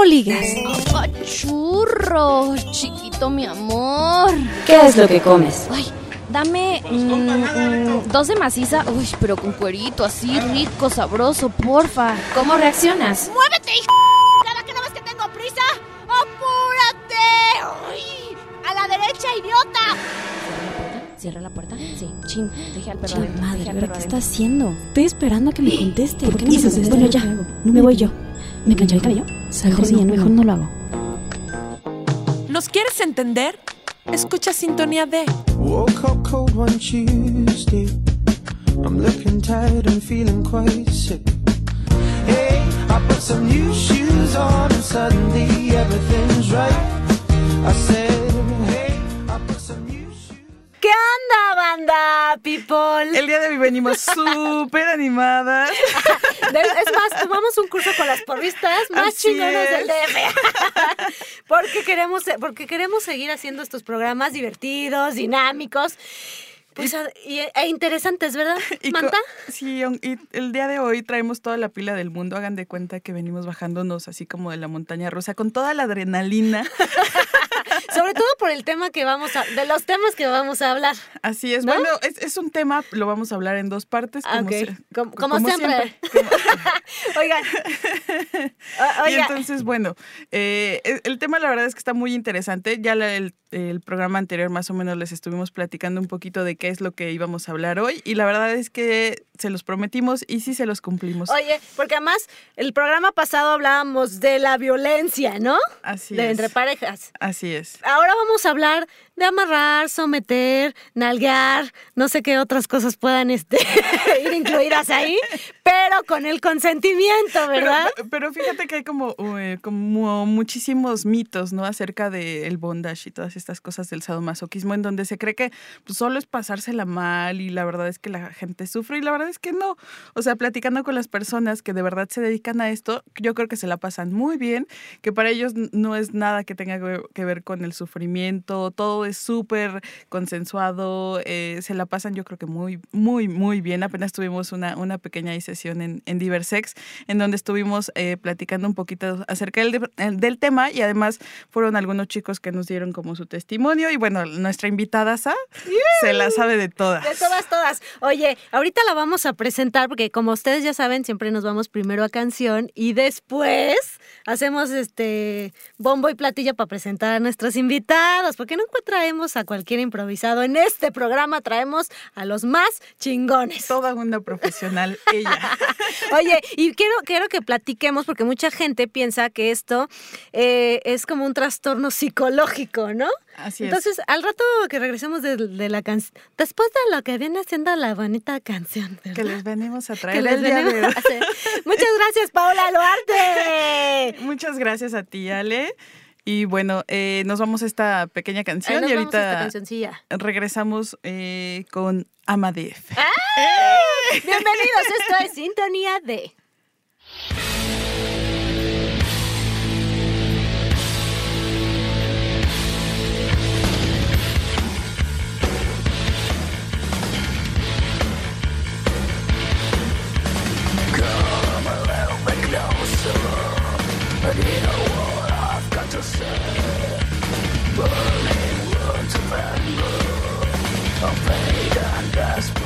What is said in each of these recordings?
¿Cómo ligas? churro, chiquito mi amor. ¿Qué es lo que comes? Ay, dame mm, mm, dos de maciza, uy, pero con cuerito, así rico, sabroso, porfa. ¿Cómo reaccionas? ¡Muévete, hijo! ¿Cada que no ves que tengo prisa? ¡Apúrate! ¡Uy! ¡A la derecha, idiota! ¿Cierra la puerta? Sí. Chin, deje al perro Chin, madre, al ¿pero perro ¿qué está haciendo? Estoy esperando a que me conteste. ¿Por qué no me esto? Bueno, ya. No me voy yo. ¿Me plancharé el cabello? Mejor sí, mejor no lo hago. ¿Nos quieres entender? Escucha Sintonía D. Woke up cold one Tuesday. I'm looking tired and feeling quite sick. Hey, I put some new shoes on and suddenly everything's right. I said, ¿Qué onda, banda, people? El día de hoy venimos súper animadas. Es más, tomamos un curso con las porristas más Así chingonas es. del DF. porque, queremos, porque queremos seguir haciendo estos programas divertidos, dinámicos pues, a- y- e interesantes, ¿verdad, Y Manta? sí, y el día de hoy traemos toda la pila del mundo. Hagan de cuenta que venimos bajándonos así como de la montaña rusa con toda la adrenalina. Sobre todo por el tema que vamos a... De los temas que vamos a hablar. Así es. ¿No? Bueno, es, es un tema, lo vamos a hablar en dos partes. Como, ok. se- Como- como siempre. Oigan. O- Y entonces, bueno, eh, el, el tema la verdad es que está muy interesante. Ya la- el, el programa anterior más o menos les estuvimos platicando un poquito de qué es lo que íbamos a hablar hoy y la verdad es que se los prometimos y sí se los cumplimos. Oye, porque además el programa pasado hablábamos de la violencia, ¿no? Así de es. entre parejas. Así es. Ahora vamos a hablar de amarrar, someter, nalguear, no sé qué otras cosas puedan este, ir incluidas ahí, pero con el consentimiento, ¿verdad? pero fíjate que hay como, eh, como muchísimos mitos, ¿no? Acerca del bondage y todas estas cosas del sadomasoquismo, en donde se cree que pues, solo es pasársela mal y la verdad es que la gente sufre y la verdad es que no. O sea, platicando con las personas que de verdad se dedican a esto, yo creo que se la pasan muy bien, que para ellos no es nada que tenga que- ver con el sufrimiento, todo es súper consensuado, eh, se la pasan yo creo que muy, muy, muy bien. Apenas tuvimos una, una pequeña sesión en, en Diversex, en donde estuvimos eh, platicando un poquito acerca del, de- el- del tema y además fueron algunos chicos que nos dieron como su testimonio y bueno, nuestra invitada Sa se la sabe de todas. De todas, todas. Oye, ahorita la vamos a presentar porque como ustedes ya saben, siempre nos vamos primero a canción y después hacemos este bombo y platillo para presentar a nuestros invitados, porque no traemos a cualquier improvisado. En este programa traemos a los más chingones. Toda una profesional ella. Oye, y quiero, quiero que platiquemos porque mucha gente piensa que esto eh, es como un trastorno psicológico, ¿no? Así es. Entonces, al rato que regresemos de, de la canción, después de lo que viene siendo la bonita canción, ¿verdad? que les venimos a Que traer les el día de hoy. Muchas gracias, Paola Luarte. Muchas gracias a ti, Ale. Y bueno, eh, nos vamos a esta pequeña canción y ahorita regresamos eh, con Amadef. Bienvenidos, esto es Sintonía de... fade and despair.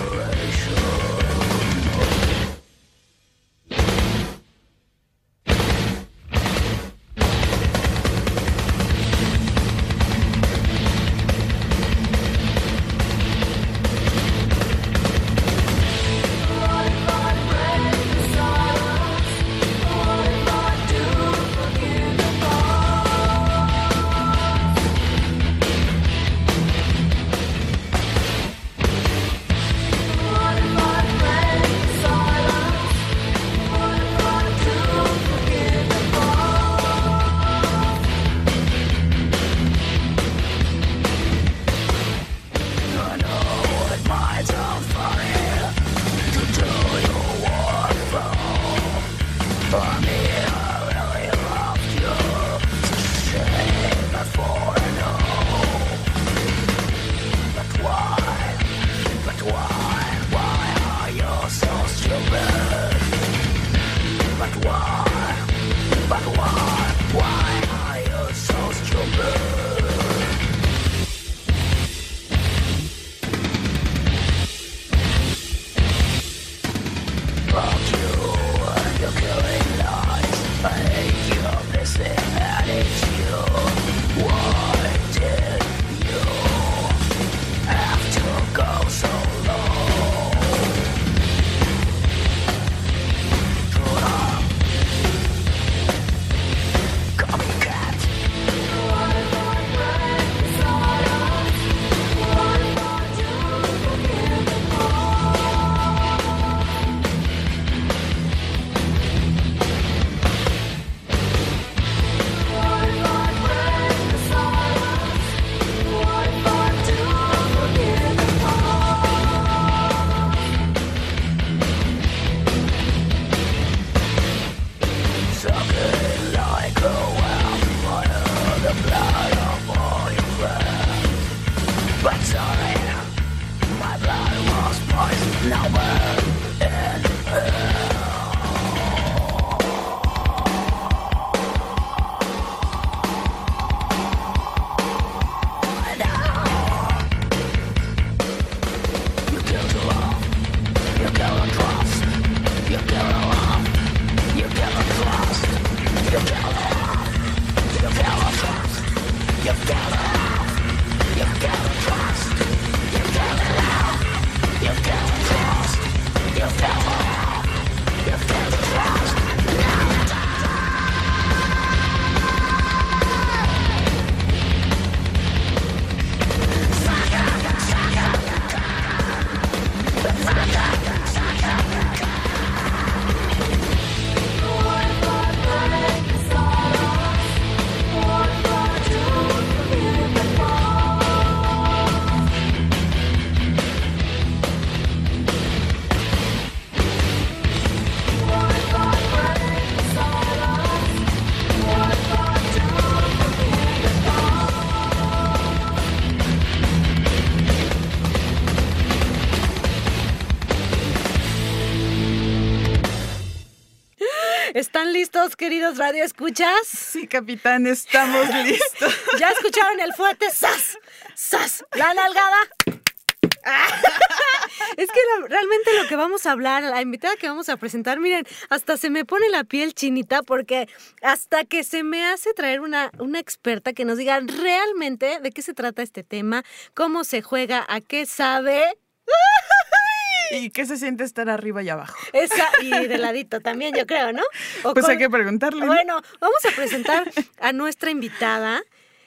Listos, queridos radioescuchas? Sí, capitán, estamos listos. ¿Ya escucharon el fuerte? ¡Sas! ¡Sas! La nalgada. Es que la- realmente lo que vamos a hablar, la invitada que vamos a presentar, miren, hasta se me pone la piel chinita porque hasta que se me hace traer una, una experta que nos diga realmente de qué se trata este tema, cómo se juega, a qué sabe. ¿Y qué se siente estar arriba y abajo? Esa, y de ladito también, yo creo, ¿no? O Pues con- hay que preguntarle. ¿no? Bueno, vamos a presentar a nuestra invitada.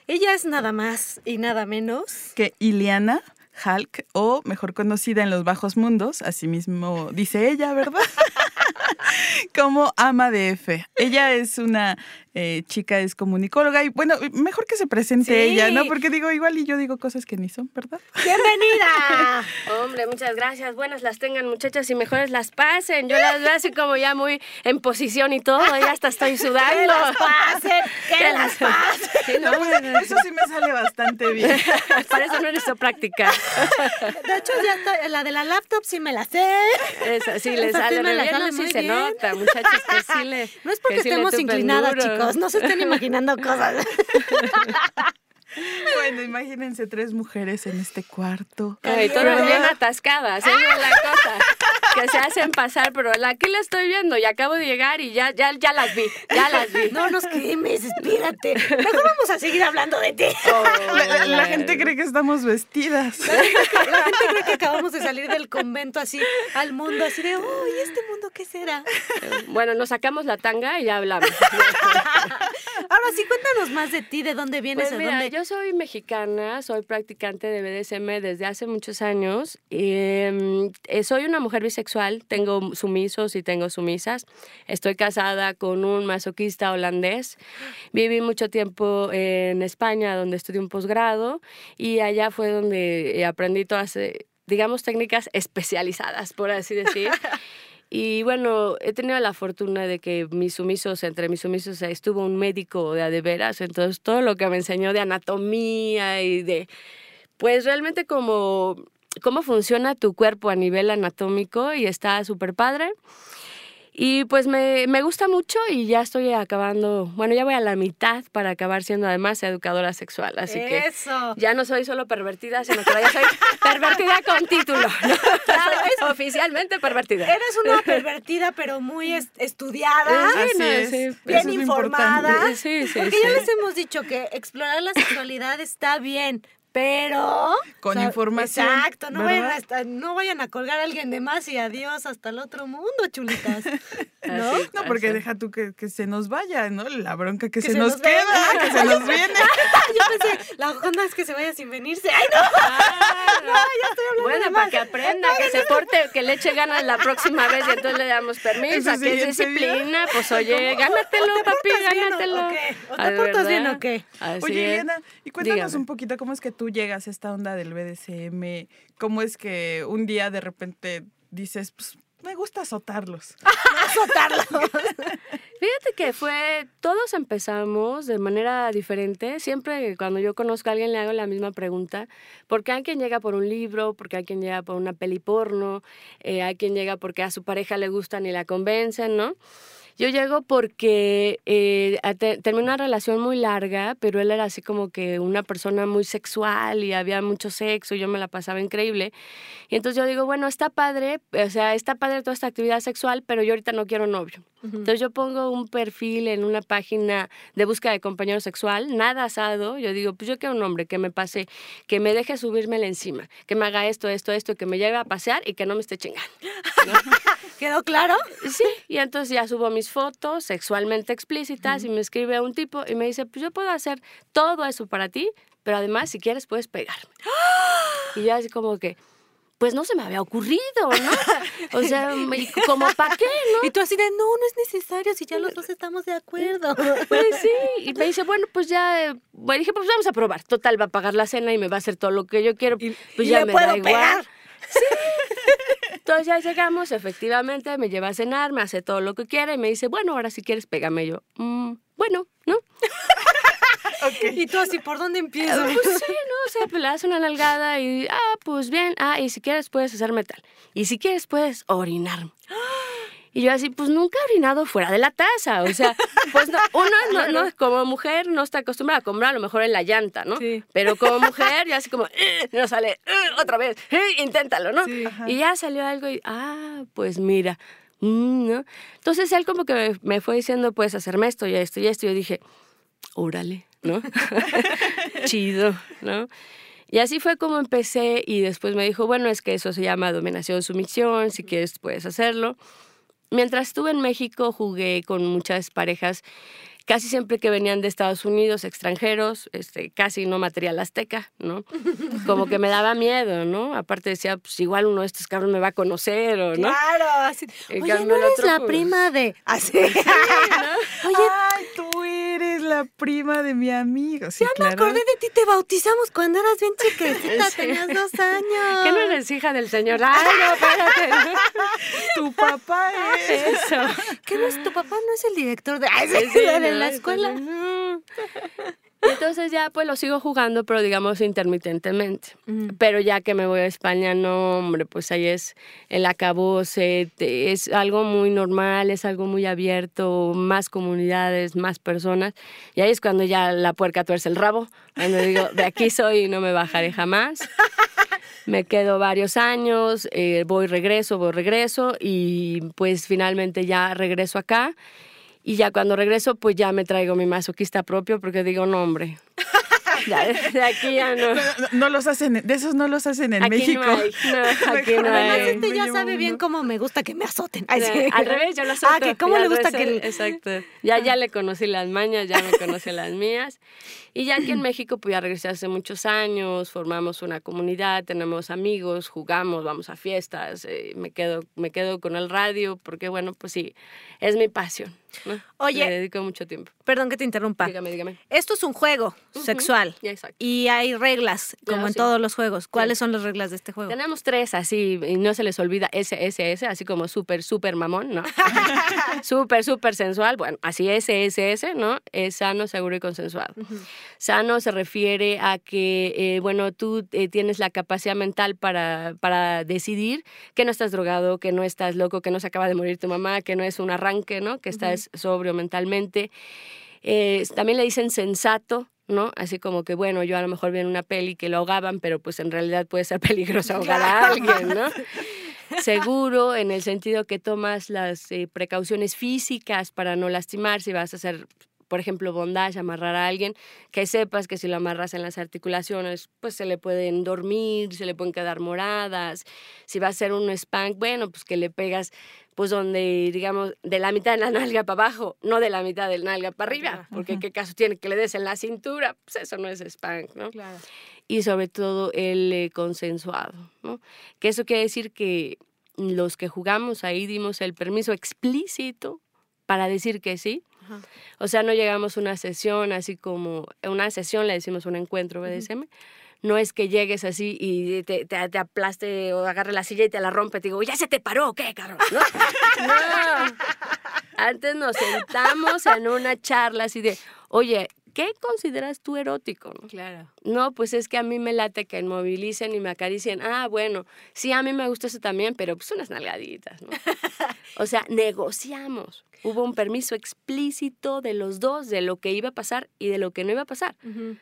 Ella es nada más y nada menos. que Iliana Hulk, o mejor conocida en los bajos mundos, así mismo dice ella, ¿verdad? Como ama de F. Ella es una eh, chica, es comunicóloga y bueno, mejor que se presente Sí. ella, ¿no? Porque digo, igual y yo digo cosas que ni son, ¿verdad? ¡Bienvenida! Hombre, muchas gracias. Buenas las tengan, muchachas, y mejores las pasen. Yo las veo así como ya muy en posición y todo, ya hasta estoy sudando. ¡Que las pasen! ¡Que las pasen! Sí, no, Eso sí me sale bastante bien. para eso no necesito práctica. De hecho, ya la de la laptop sí me la sé. Esa sí le sale sí me la bien, sale no, sí muy se bien. nota, muchachos, que sí le No es porque estemos inclinadas, duro. No se estén imaginando cosas. Bueno, imagínense tres mujeres en este cuarto. Ay, todas bien atascadas, esa es la cosa. Que se hacen pasar, pero la aquí la estoy viendo y acabo de llegar y ya, ya, ya las vi, ya las vi. No nos quemes, espérate. Mejor vamos a seguir hablando de ti. La, la- la gente cree que estamos vestidas. La gente cree que acabamos de salir del convento así al mundo, así de, uy, ¿este mundo qué será? Bueno, nos sacamos la tanga y ya hablamos. Ahora sí, cuéntanos más de ti, de dónde vienes, Pues a mira, dónde. yo soy mexicana, soy practicante de BDSM desde hace muchos años. y, em, eh, soy una mujer bisexual, tengo sumisos y tengo sumisas. Estoy casada con un masoquista holandés. Viví mucho tiempo en España, donde estudié un posgrado, y allá fue donde eh, aprendí todas, eh, digamos, técnicas especializadas, por así decir. Y bueno, he tenido la fortuna de que mis sumisos, entre mis sumisos estuvo un médico de a de veras, entonces todo lo que me enseñó de anatomía y de, pues realmente como cómo funciona tu cuerpo a nivel anatómico y está súper padre. Y pues me, me gusta mucho y ya estoy acabando, bueno, ya voy a la mitad para acabar siendo además educadora sexual, así que Eso. ya no soy solo pervertida, sino que ya soy pervertida con título. oficialmente pervertida. Eres una pervertida, pero muy est- estudiada. Sí, no, es. sí. Eso bien es informada. Sí, sí, Porque sí. ya les hemos dicho que explorar la sexualidad está bien, pero... Con información, Exacto, no vayan, ¿verdad? a, estar- no vayan a colgar a alguien de más y adiós hasta el otro mundo, chulitas. ¿No? Así No, porque pasa. deja tú que, que se nos vaya, ¿no? La bronca que, Que se, se nos, nos venga. queda, que se nos viene. Yo pensé, la onda es que se vaya sin venirse. ¡Ay, no! ya estoy hablando Bueno, de para más. que aprenda, que se porte, que le eche ganas la próxima vez y entonces le damos permiso, que es siguiente día. disciplina, pues oye, gánatelo, ¿O papi, portas bien o- gánatelo. o qué? ¿O te portas bien o qué? Así Oye. Elena, y cuéntanos Dígame. un poquito cómo es que tú llegas a esta onda del BDSM, cómo es que un día de repente dices, pues me gusta azotarlos. Fíjate que fue, todos empezamos de manera diferente. Siempre cuando yo conozco a alguien le hago la misma pregunta. Porque hay quien llega por un libro, porque hay quien llega por una peli porno, eh, hay quien llega porque a su pareja le gustan y la convencen, ¿no? Yo llego porque eh, te- terminé una relación muy larga, pero él era así como que una persona muy sexual y había mucho sexo y yo me la pasaba increíble. Y entonces yo digo, bueno, está padre, o sea, está padre toda esta actividad sexual, pero yo ahorita no quiero novio. Entonces yo pongo un perfil en una página de búsqueda de compañero sexual, nada asado. Yo digo, pues yo quiero un hombre que me pase, que me deje subírmela encima, que me haga esto, esto, esto, que me lleve a pasear y que no me esté chingando. ¿Quedó claro? Sí, y entonces ya subo mis fotos sexualmente explícitas y me escribe un tipo y me dice, pues yo puedo hacer todo eso para ti, pero además si quieres puedes pegarme. Y yo así como que, pues no se me había ocurrido, ¿no? O sea, y como para qué, ¿no? Y tú así de, no, no es necesario si ya los dos estamos de acuerdo. Pues sí, y me dice, bueno, pues ya, eh, bueno, dije, pues vamos a probar. Total, va a pagar la cena y me va a hacer todo lo que yo quiero. Pues y ya le me puedo da igual. pegar. Entonces ya llegamos, efectivamente, me lleva a cenar, me hace todo lo que quiere y me dice, bueno, ahora si quieres, pégame. Y yo, "Mm, bueno, ¿no? Y tú así, ¿por dónde empiezo? Pues sí, ¿no? O sea, pues le das una nalgada y, ah, pues bien, ah, y si quieres puedes hacerme tal. Y si quieres puedes orinarme. Y yo así, pues nunca he orinado fuera de la taza. O sea, pues no, uno no, no- como mujer no está acostumbrada a comer a lo mejor en la llanta, ¿no? Sí. Pero como mujer ya así como, "Eh", no sale, "Eh", otra vez, "Eh", inténtalo, ¿no? Sí. Y ya salió algo y, ah, pues mira, mm, ¿no? Entonces él como que me fue diciendo, puedes hacerme esto y esto y esto. Y yo dije, órale, ¿no? Chido, ¿no? Y así fue como empecé y después me dijo, bueno, es que eso se llama dominación sumisión, si quieres puedes hacerlo. Mientras estuve en México jugué con muchas parejas, casi siempre que venían de Estados Unidos, extranjeros, este, casi no material azteca, ¿no? Como que me daba miedo, ¿no? Aparte decía, pues igual uno de estos cabrones me va a conocer o no. Claro, así. En Oye, ¿no el eres otro, la pues- prima de...? Así. Ay, tú eres la prima de mi amigo. Sí, Ya me acordé de ti, te bautizamos cuando eras bien chiquitita, Sí. tenías dos años. ¿Qué no eres hija del señor? Ay, no, espérate. Tu papá es. Eso. ¿Qué no es tu papá? ¿No es el director de, Ay, sí, Sí, de ¿no? la escuela? No. Entonces ya pues lo sigo jugando, pero digamos intermitentemente. Mm. Pero ya que me voy a España, no, hombre, pues ahí es el acabose, es algo muy normal, es algo muy abierto, más comunidades, más personas. Y ahí es cuando ya la puerca tuerce el rabo, cuando digo, de aquí soy y no me bajaré jamás. Me quedo varios años, eh, voy, regreso, voy, regreso y pues finalmente ya regreso acá. Y ya cuando regreso, pues ya me traigo mi masoquista propio porque digo, no, hombre. Ya, de aquí ya no. No, no los hacen, de esos no los hacen en aquí México. no hay. No, aquí no Además, hay. Este ya sabe bien cómo me gusta que me azoten. Ay, sí. Al revés, yo lo sé. Ah, que cómo le gusta que... Exacto. Ya, ya le conocí las mañas, ya me conocí las mías. Y ya aquí en México, pues ya regresé hace muchos años, formamos una comunidad, tenemos amigos, jugamos, vamos a fiestas, eh, me, quedo, me quedo con el radio, porque bueno, pues sí, es mi pasión. ¿no? Oye. Le dedico mucho tiempo. Perdón que te interrumpa. Dígame, dígame. Esto es un juego sexual. Ya, exacto. Y hay reglas, como en sí. todos los juegos. ¿Cuáles son las reglas de este juego? Tenemos tres así, y no se les olvida SSS, así como súper, súper mamón, ¿no? súper, súper sensual. Bueno, así SSS, ¿no? Es sano, seguro y consensuado. Sano se refiere a que, eh, bueno, tú eh, tienes la capacidad mental para, para decidir que no estás drogado, que no estás loco, que no se acaba de morir tu mamá, que no es un arranque, ¿no? Que estás sobrio mentalmente. Eh, también le dicen sensato, ¿no? Así como que, bueno, yo a lo mejor vi en una peli que lo ahogaban, pero pues en realidad puede ser peligroso ahogar a alguien, ¿no? Seguro en el sentido que tomas las eh, precauciones físicas para no lastimar, si vas a hacer, por ejemplo, bondage, amarrar a alguien, que sepas que si lo amarras en las articulaciones, pues se le pueden dormir, se le pueden quedar moradas. Si va a hacer un spank, bueno, pues que le pegas pues donde, digamos, de la mitad de la nalga para abajo, no de la mitad del nalga para arriba, porque qué caso tiene que le des en la cintura, pues eso no es spank, ¿no? Claro. Y sobre todo el eh, consensuado, ¿no? Que eso quiere decir que los que jugamos ahí dimos el permiso explícito para decir que sí. O sea, no llegamos a una sesión así como, una sesión le decimos un encuentro BDSM, no es que llegues así y te, te, te aplaste o agarre la silla y te la rompe. Te digo, ya se te paró, ¿qué, cabrón? No. No. Antes nos sentamos en una charla así de, oye, ¿qué consideras tú erótico? no? Claro. No, pues es que a mí me late que me movilicen y me acaricien. Ah, bueno, sí, a mí me gusta eso también, pero pues unas nalgaditas, ¿no? o sea, negociamos. Hubo un permiso explícito de los dos de lo que iba a pasar y de lo que no iba a pasar.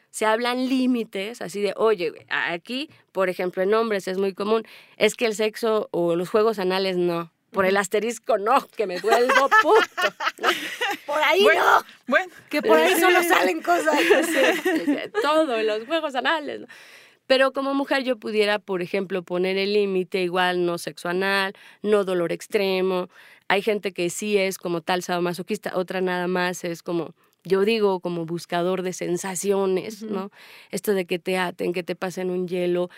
Se hablan límites, así de, oye, aquí, por ejemplo, en hombres es muy común, es que el sexo o los juegos anales no. Por el asterisco no, que me vuelvo puto. ¿no? Por ahí Bueno, no, bueno, que por ahí solo salen cosas. todo, los juegos anales. ¿no? Pero como mujer yo pudiera, por ejemplo, poner el límite igual no sexo anal, no dolor extremo. Hay gente que sí es como tal sadomasoquista, otra nada más es como, yo digo, como buscador de sensaciones, ¿no? Esto de que te aten, que te pasen un hielo,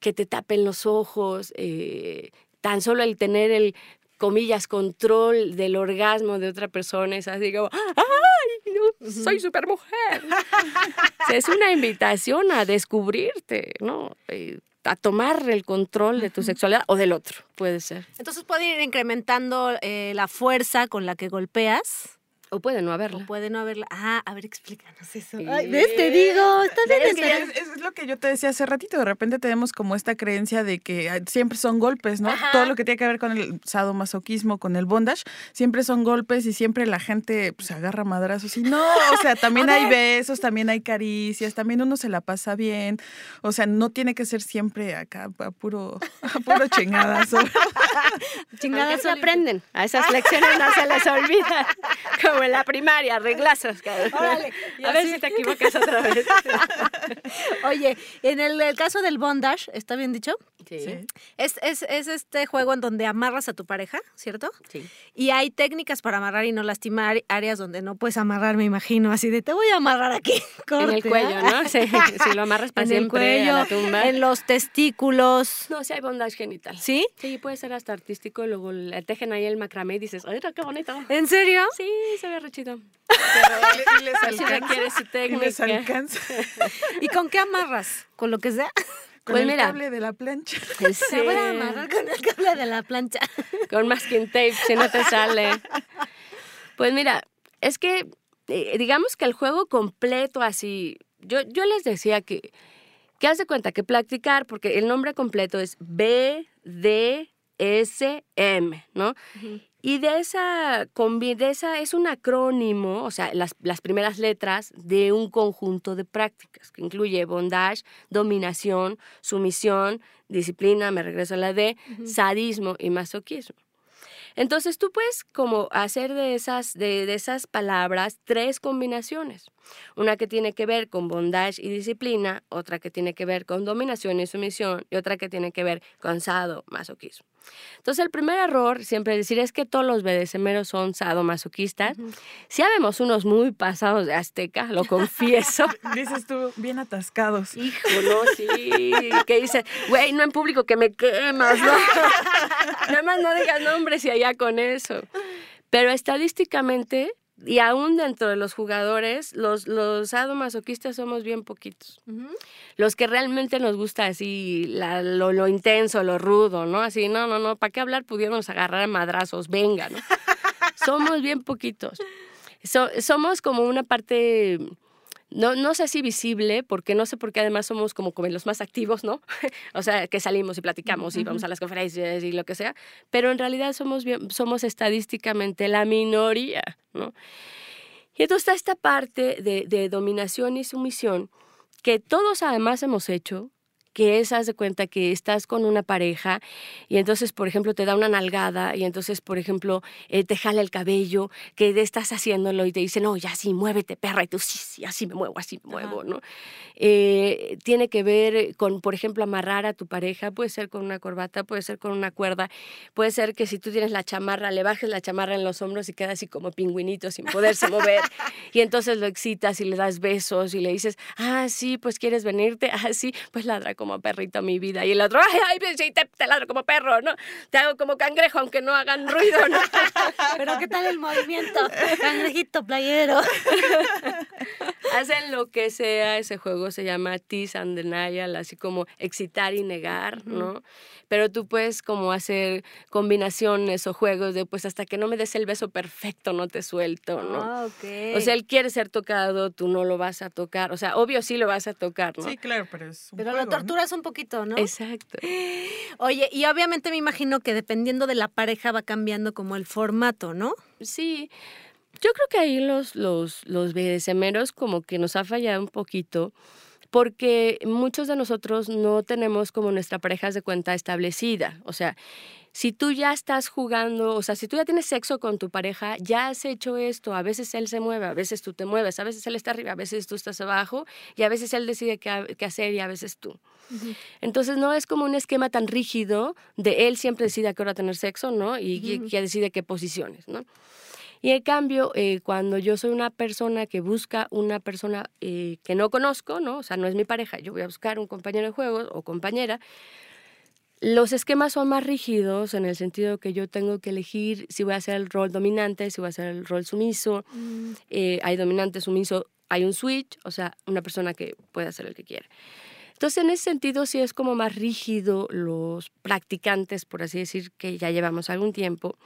que te tapen los ojos, eh, tan solo el tener el comillas, control del orgasmo de otra persona, es así como, ¡ay! no, soy super mujer. O sea, es una invitación a descubrirte, ¿no? Eh, a tomar el control de tu sexualidad o del otro, puede ser. Entonces puede ir incrementando eh, la fuerza con la que golpeas. O puede no haberla. O puede no haberla. Ah, a ver, explícanos eso. Ay, ¿Ves? Te digo, está bien Es, que interesante. es- es lo que yo te decía hace ratito, de repente tenemos como esta creencia de que ah, siempre son golpes, ¿no? Todo lo que tiene que ver con el sadomasoquismo, con el bondage, siempre son golpes y siempre la gente pues agarra madrazos y no, o sea, también hay besos, también hay caricias, también uno se la pasa bien, o sea, no tiene que ser siempre acá a puro, a puro chingadazo. Chingada Aunque se aprenden. A esas lecciones no se les olvida. Como en la primaria, reglazos. Órale, A ver si te equivocas otra vez. Oye, en el, el caso del bondage, ¿está bien dicho? Sí. Sí. Es, es, es este juego en donde amarras a tu pareja, ¿cierto? Sí. Y hay técnicas para amarrar y no lastimar, áreas donde no puedes amarrar, me imagino, así de te voy a amarrar aquí. En el corte, cuello. ¿no? Sí, si lo amarras para En el cuello, a la tumba. en los testículos. No, sí hay bondage genital. ¿Sí? Sí, puede ser hasta artístico y luego le tejen ahí el macramé y dices, ¡ay, qué bonito! ¿En serio? Sí, se ve rechito. Y les alcanza. y les técnica. alcanza. ¿Y con qué amarras? ¿Con lo que sea? Con Pues el mira. cable de la plancha. Te voy a amarrar con el cable de la plancha. con masking tape si no te sale. Pues mira, es que eh, digamos que el juego completo así, yo, yo les decía que, que haz de cuenta que practicar, porque el nombre completo es B, D, S, M, ¿no? Y de esa, de esa es un acrónimo, o sea, las, las primeras letras de un conjunto de prácticas que incluye bondage, dominación, sumisión, disciplina, me regreso a la D, sadismo y masoquismo. Entonces tú puedes como hacer de esas, de, de esas palabras tres combinaciones. Una que tiene que ver con bondage y disciplina, otra que tiene que ver con dominación y sumisión y otra que tiene que ver con sadomasoquismo. Entonces el primer error siempre decir es que todos los BDSMeros son sadomasoquistas. Si habemos unos muy pasados de azteca, lo confieso. Dices tú, bien atascados. Hijo, no, sí. Que dice, güey, no en público que me quemas, ¿no? Nada más no digas nombres y allá con eso. Pero estadísticamente, y aún dentro de los jugadores, los, los sadomasoquistas somos bien poquitos. Los que realmente nos gusta así, la- lo, lo intenso, lo rudo, ¿no? Así, no, no, no, ¿para qué hablar? Pudiéramos agarrar a madrazos, venga, ¿no? somos bien poquitos. So- somos como una parte no, no sé si visible, porque no sé por qué además somos como, como los más activos, ¿no? o sea, que salimos y platicamos y vamos a las conferencias y lo que sea, pero en realidad somos, somos estadísticamente la minoría, ¿no? Y entonces está esta parte de, de dominación y sumisión que todos además hemos hecho, que es, haz de cuenta que estás con una pareja y entonces, por ejemplo, te da una nalgada y entonces, por ejemplo, eh, te jala el cabello, que estás haciéndolo y te dice, no, ya sí, muévete, perra, y tú, sí, sí, así me muevo, así me muevo, ¿no? Eh, tiene que ver con, por ejemplo, amarrar a tu pareja, puede ser con una corbata, puede ser con una cuerda, puede ser que si tú tienes la chamarra, le bajes la chamarra en los hombros y queda así como pingüinito sin poderse mover y entonces lo excitas y le das besos y le dices, ah, sí, pues quieres venirte, ah, sí, pues ladra como perrito mi vida. Y el otro, ay, ay, pues te, te ladro como perro, ¿no? Te hago como cangrejo aunque no hagan ruido, ¿no? Pero ¿qué tal el movimiento? Cangrejito playero. Hacen lo que sea, ese juego se llama Tease and Denial, así como excitar y negar, ¿no? Pero tú puedes como hacer combinaciones o juegos de pues hasta que no me des el beso perfecto no te suelto, ¿no? Ah, ok. O sea, él quiere ser tocado, tú no lo vas a tocar. O sea, obvio sí lo vas a tocar, ¿no? Sí, claro, pero es un pero juego, lo ¿no? torturas un poquito, ¿no? Exacto. Oye, y obviamente me imagino que dependiendo de la pareja va cambiando como el formato, ¿no? Sí, yo creo que ahí los, los, los BDSMeros como que nos ha fallado un poquito porque muchos de nosotros no tenemos como nuestra pareja de cuenta establecida. O sea, si tú ya estás jugando, o sea, si tú ya tienes sexo con tu pareja, ya has hecho esto, a veces él se mueve, a veces tú te mueves, a veces él está arriba, a veces tú estás abajo, y a veces él decide qué, qué hacer y a veces tú. Entonces no es como un esquema tan rígido de él siempre decide a qué hora tener sexo, ¿no? Y que decide qué posiciones, ¿no? Y en cambio, eh, cuando yo soy una persona que busca una persona eh, que no conozco, ¿no? O sea, no es mi pareja, yo voy a buscar un compañero de juego o compañera, los esquemas son más rígidos en el sentido que yo tengo que elegir si voy a hacer el rol dominante, si voy a hacer el rol sumiso. Eh, hay dominante, sumiso, hay un switch, o sea, una persona que puede hacer el que quiera. Entonces, en ese sentido, sí es como más rígido los practicantes, por así decir, que ya llevamos algún tiempo.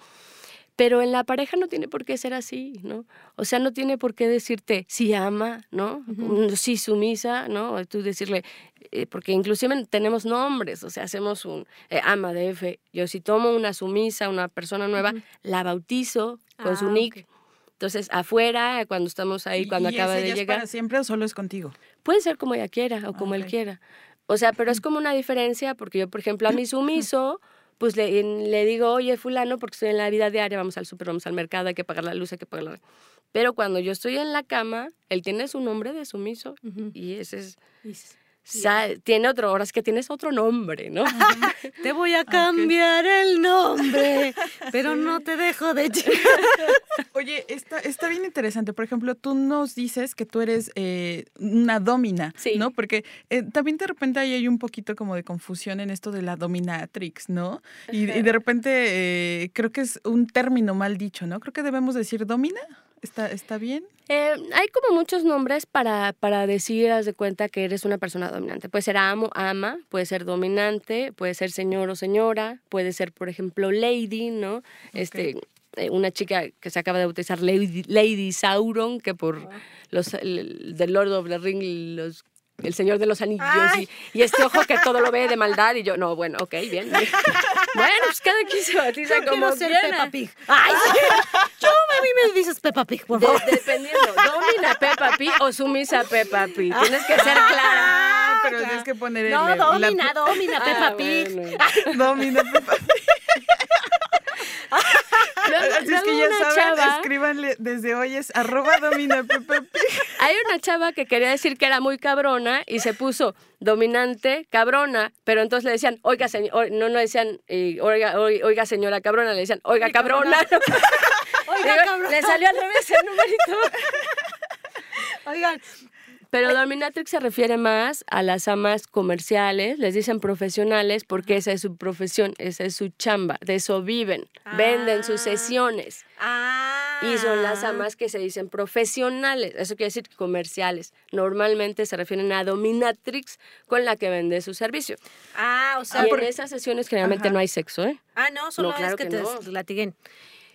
Pero en la pareja no tiene por qué ser así, ¿no? O sea, no tiene por qué decirte sí ama, ¿no? Mm, Sí sumisa, ¿no? Tú decirle, eh, porque inclusive tenemos nombres, o sea, hacemos un eh, ama de F. Yo si tomo una sumisa, una persona nueva, la bautizo con su Ah, nick. ok. Entonces, afuera, cuando estamos ahí, cuando ¿Y acaba ese de ya es llegar, para siempre o solo es contigo? puede ser como ella quiera o como él quiera. O sea, pero es como una diferencia, porque yo, por ejemplo, a mi sumiso, pues le, le digo, oye, fulano, porque estoy en la vida diaria, vamos al súper, vamos al mercado, hay que pagar la luz, hay que pagar la... Pero cuando yo estoy en la cama, él tiene su nombre de sumiso y ese es... sa- tiene otro, ahora es que tienes otro nombre, ¿no? Te voy a cambiar el nombre, pero no te dejo de. Oye, está, está bien interesante. Por ejemplo, tú nos dices que tú eres eh, una domina, Sí. ¿no? Porque eh, también de repente ahí hay un poquito como de confusión en esto de la dominatrix, ¿no? Y, y de repente eh, creo que es un término mal dicho, ¿no? Creo que debemos decir domina. ¿Está, está bien? Eh, hay como muchos nombres para, para decir, haz de cuenta que eres una persona dominante. Puede ser amo, ama, puede ser dominante, puede ser señor o señora, puede ser, por ejemplo, lady, ¿no? Este, eh, una chica que se acaba de bautizar Lady, Lady Sauron, que por los el, The Lord of the Ring, los el Señor de los Anillos y, y este ojo que todo lo ve de maldad y yo, no, bueno, ok, bien. bien. bueno, pues cada quien se bautiza Yo como ser quiera. Peppa Pig. Ay, sí. Yo, a mí me dices Peppa Pig, por De- favor. dependiendo, domina Peppa Pig o sumisa Peppa Pig. Tienes que ser clara. Ah, pero tienes que poner el- No, el- la- domina, domina Peppa Ah, Pig. bueno. domina. Peppa. Luego- Así es que ya saben, chava- escríbanle desde hoy es arroba domina. Hay una chava que quería decir que era muy cabrona y se puso dominante, cabrona, pero entonces le decían, oiga, señor, no, no decían, oiga, oi- oiga, señora cabrona, le decían, oiga, cabrona. Oiga, cabrona. Le salió al revés el numerito. Oigan, Pero dominatrix se refiere más a las amas comerciales, les dicen profesionales porque esa es su profesión, esa es su chamba, de eso viven, venden sus sesiones. ah. Y son las amas que se dicen profesionales, eso quiere decir comerciales. Normalmente se refieren a dominatrix con la que vende su servicio. Ah, o sea, y en esas sesiones generalmente no hay sexo, ¿eh? Ah, no, solo No, claro es que, que te no. latiguen.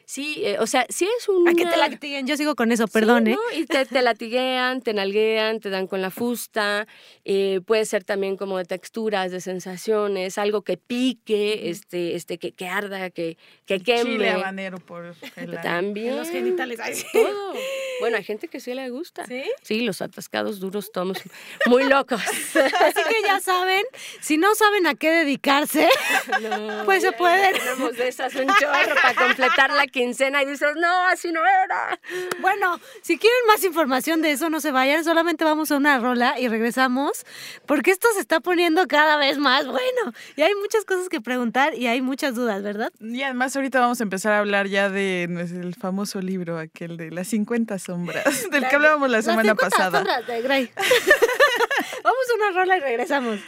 Sí, eh, o sea, sí es un... A que te latiguen, yo sigo con eso, perdón, Sí, ¿eh? ¿no? Y te, te latiguean, te nalguean, te dan con la fusta. eh, puede ser también como de texturas, de sensaciones, algo que pique, este, este, que, que arda, que, que queme. Chile habanero por el También. En los genitales. Ay, sí. Todo. Bueno, hay gente que sí le gusta. ¿Sí? Sí, los atascados duros, todos muy locos. Así que ya saben, si no saben a qué dedicarse, pues se pueden. Tenemos de esas un chorro para completar la quincena y dices, no, así no era. Bueno, si quieren más información de eso, no se vayan, solamente vamos a una rola y regresamos, porque esto se está poniendo cada vez más bueno. Y hay muchas cosas que preguntar y hay muchas dudas, ¿verdad? Y además ahorita vamos a empezar a hablar ya de nues- el famoso libro, aquel de las 50 sombras, del que hablábamos la semana 50 pasada. sombras de Grey. vamos a una rola y regresamos.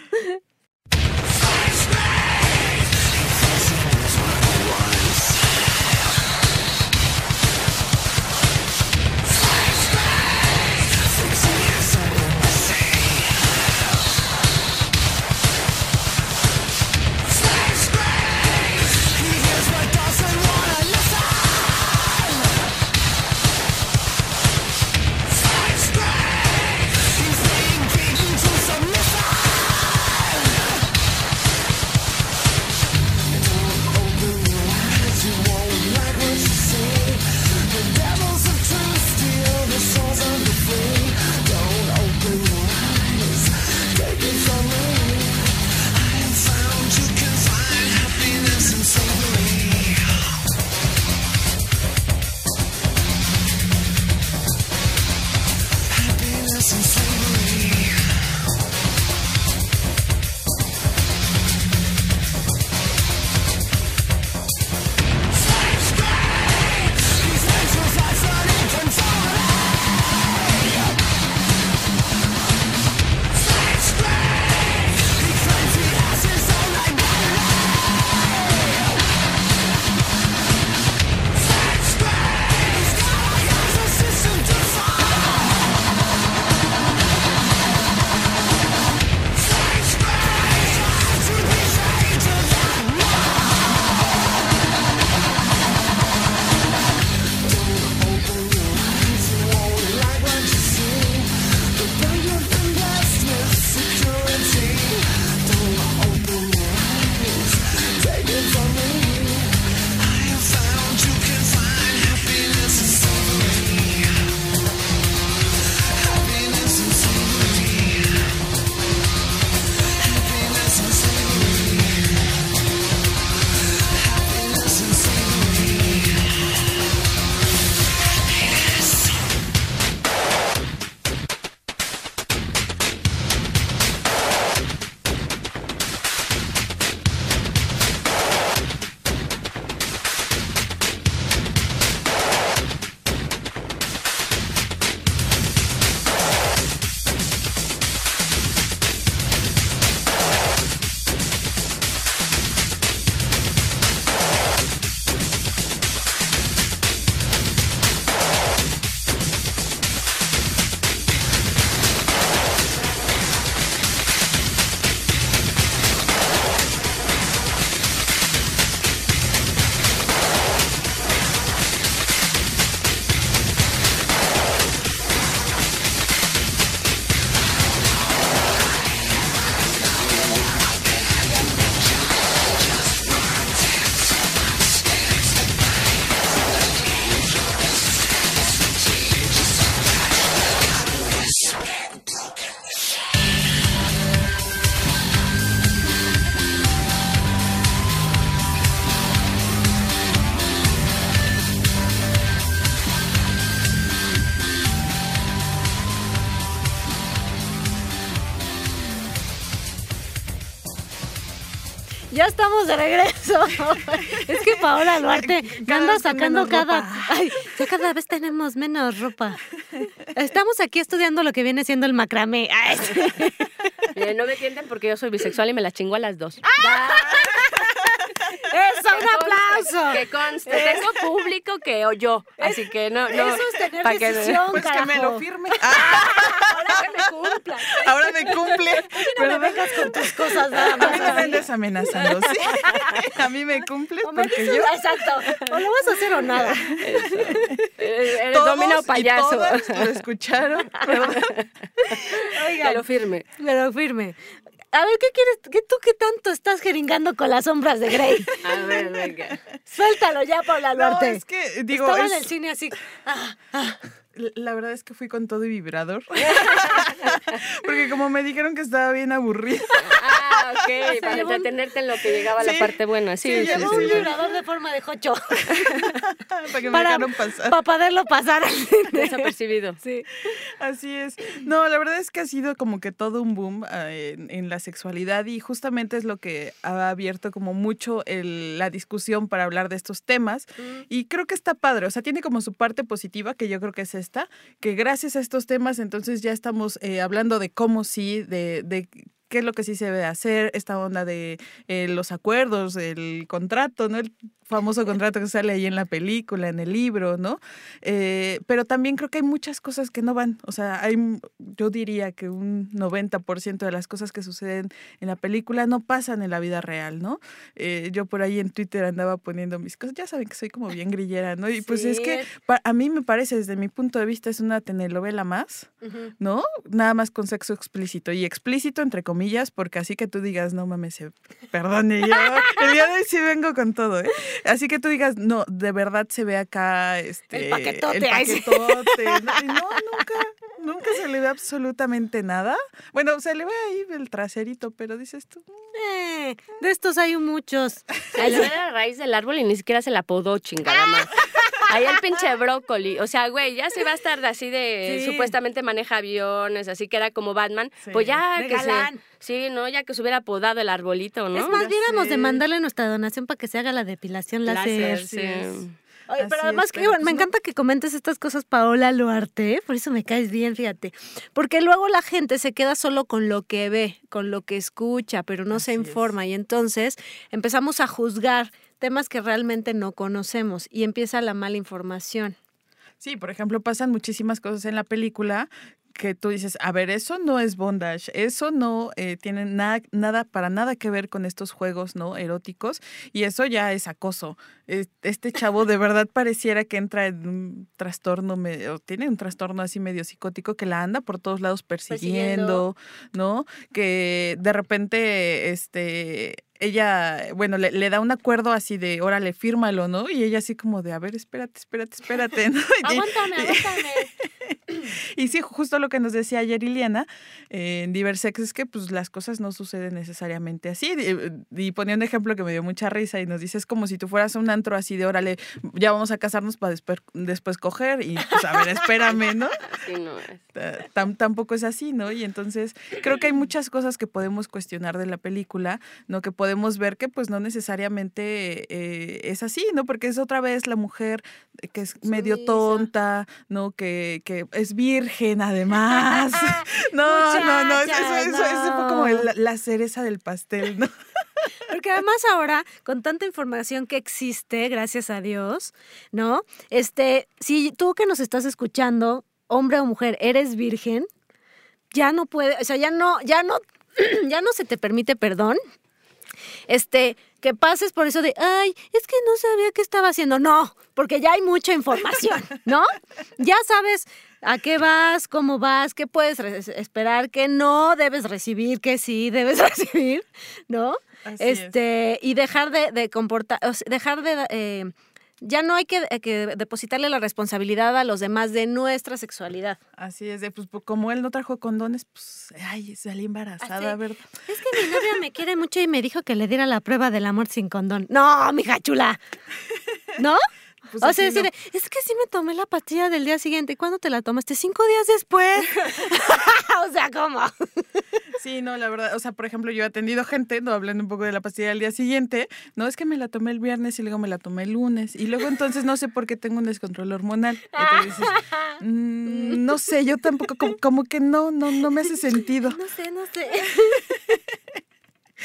De regreso. Es que Paola Duarte Cada anda sacando cada. Ay, ya cada vez tenemos menos ropa. Estamos aquí estudiando lo que viene siendo el macramé. Ay, sí. No me tienten porque yo soy bisexual y me la chingo a las dos. ¡Eso, un Que aplauso! Que conste, tengo público que oyó, así que no, no. Eso es tener pa' que- decisión, Pues que me lo firme. Ah, Ahora que me cumpla. ahora me cumple. No me vengas con tus cosas nada A mí más. me así. andas amenazando, ¿sí? A mí me O me porque yo... Exacto. O lo vas a hacer o nada. Eh, Eres Todos domino y payaso. todas lo escucharon, ¿verdad? Que lo firme. Pero firme. A ver, ¿qué quieres? ¿Qué, ¿Tú qué tanto estás jeringando con las sombras de Grey? A ver, venga. Suéltalo ya, Paula No, Duarte. es que, digo, Estaba es- en el cine así. ah, la verdad es que fui con todo y vibrador. Porque como me dijeron que estaba bien aburrida. Ah, ok, para llevó un- entretenerte en lo que llegaba Sí. la parte buena. Sí, Sí, Llevó un sí, sí. vibrador de forma de jocho para que me para, dejaron pasar. para poderlo pasar al cine. Desapercibido. Sí. Así es. No, la verdad es que ha sido como que todo un boom eh, en, en la sexualidad y justamente es lo que ha abierto como mucho el- la discusión para hablar de estos temas. Y creo que está padre, o sea, tiene como su parte positiva, que yo creo que es que gracias a estos temas entonces ya estamos eh, hablando de cómo sí, de, de qué es lo que sí se debe hacer, esta onda de eh, los acuerdos, el contrato, ¿no? El famoso contrato que sale ahí en la película, en el libro, ¿no? Eh, pero también creo que hay muchas cosas que no van, o sea, hay, yo diría que un 90% de las cosas que suceden en la película no pasan en la vida real, ¿no? Eh, yo por ahí en Twitter andaba poniendo mis cosas, ya saben que soy como bien grillera, ¿no? Y pues es que a mí me parece, desde mi punto de vista, es una telenovela más, ¿no? Nada más con sexo explícito. Y explícito entre comillas, porque así que tú digas, no mames, se- perdone, yo el día de hoy sí vengo con todo, ¿eh? Así que tú digas, no, de verdad se ve acá este, El paquetote, el. No, nunca, nunca se le ve absolutamente nada. Bueno, se le ve ahí el traserito, pero dices tú, Eh, de estos hay muchos. Se le ve la raíz del árbol y ni siquiera se la podó, chingada madre. Ahí el pinche brócoli. O sea, güey, ya se va a estar así de. Sí. Supuestamente maneja aviones, así que era como Batman. Sí. Pues ya De que galán. se. Sí, ¿no? Ya que se hubiera podado el arbolito, ¿no? Es más, Ya diéramos de mandarle nuestra donación para que se haga la depilación láser. Láser, sí. es. Oye, Así pero es, además que pero bueno, pues me no. encanta que comentes estas cosas, Paola Luarte, por eso me caes bien, fíjate. Porque luego la gente se queda solo con lo que ve, con lo que escucha, pero no se es. informa y entonces empezamos a juzgar temas que realmente no conocemos y empieza la mala información. Sí, por ejemplo, pasan muchísimas cosas en la película que tú dices, a ver, eso no es bondage, eso no eh, tiene nada, nada, para nada que ver con estos juegos no eróticos y eso ya es acoso. Es- Este chavo de verdad pareciera que entra en un trastorno, medio, tiene un trastorno así medio psicótico que la anda por todos lados persiguiendo, ¿no? Que de repente, este, ella, bueno, le, le da un acuerdo así de, órale, fírmalo, ¿no? Y ella así como de, a ver, espérate, espérate, espérate, ¿no? Aguántame, aguántame. y sí, justo lo que nos decía ayer Iliana eh, en Diversex es que pues las cosas no suceden necesariamente así. Y, y ponía un ejemplo que me dio mucha risa y nos dice, es como si tú fueras a un antro así de, órale, ya vamos a casarnos para después, después coger y pues a ver, espérame, ¿no? Sí, no es. Ta- tam- tampoco es así, ¿no? Y entonces creo que hay muchas cosas que podemos cuestionar de la película, ¿no? Que podemos ver que pues no necesariamente eh, es así, ¿no? Porque es otra vez la mujer que es medio tonta, ¿no? Que, que es virgen además. no, no, no, eso, eso, eso, eso fue como el- la cereza del pastel, ¿no? Porque además ahora, con tanta información que existe, gracias a Dios, ¿no? Este, si tú que nos estás escuchando, hombre o mujer, eres virgen, ya no puede, o sea, ya no, ya no, ya no se te permite perdón. Este, que pases por eso de, ay, es que no sabía qué estaba haciendo. No, porque ya hay mucha información, ¿no? Ya sabes a qué vas, cómo vas, qué puedes esperar, qué no debes recibir, qué sí debes recibir, ¿no? Así es. este, y dejar de, de comportar, o sea, dejar de, eh, ya no hay que, eh, que depositarle la responsabilidad a los demás de nuestra sexualidad. Así es, de, pues como él no trajo condones, pues, ay, salí embarazada, Así. ¿verdad? Es que mi novia me quiere mucho y me dijo que le diera la prueba del amor sin condón. No, mija chula. ¿No? Pues o sea, no. decir, es que sí me tomé la pastilla del día siguiente. ¿Y cuándo te la tomaste? Cinco días después. o sea, ¿cómo? Sí, no, la verdad, o sea, por ejemplo, yo he atendido gente, no hablando un poco de la pastilla del día siguiente, no es que me la tomé el viernes y luego me la tomé el lunes y luego entonces no sé por qué tengo un descontrol hormonal. Y te dices, "Mm, no sé, yo tampoco, como, como que no, no, no me hace sentido. No sé, no sé.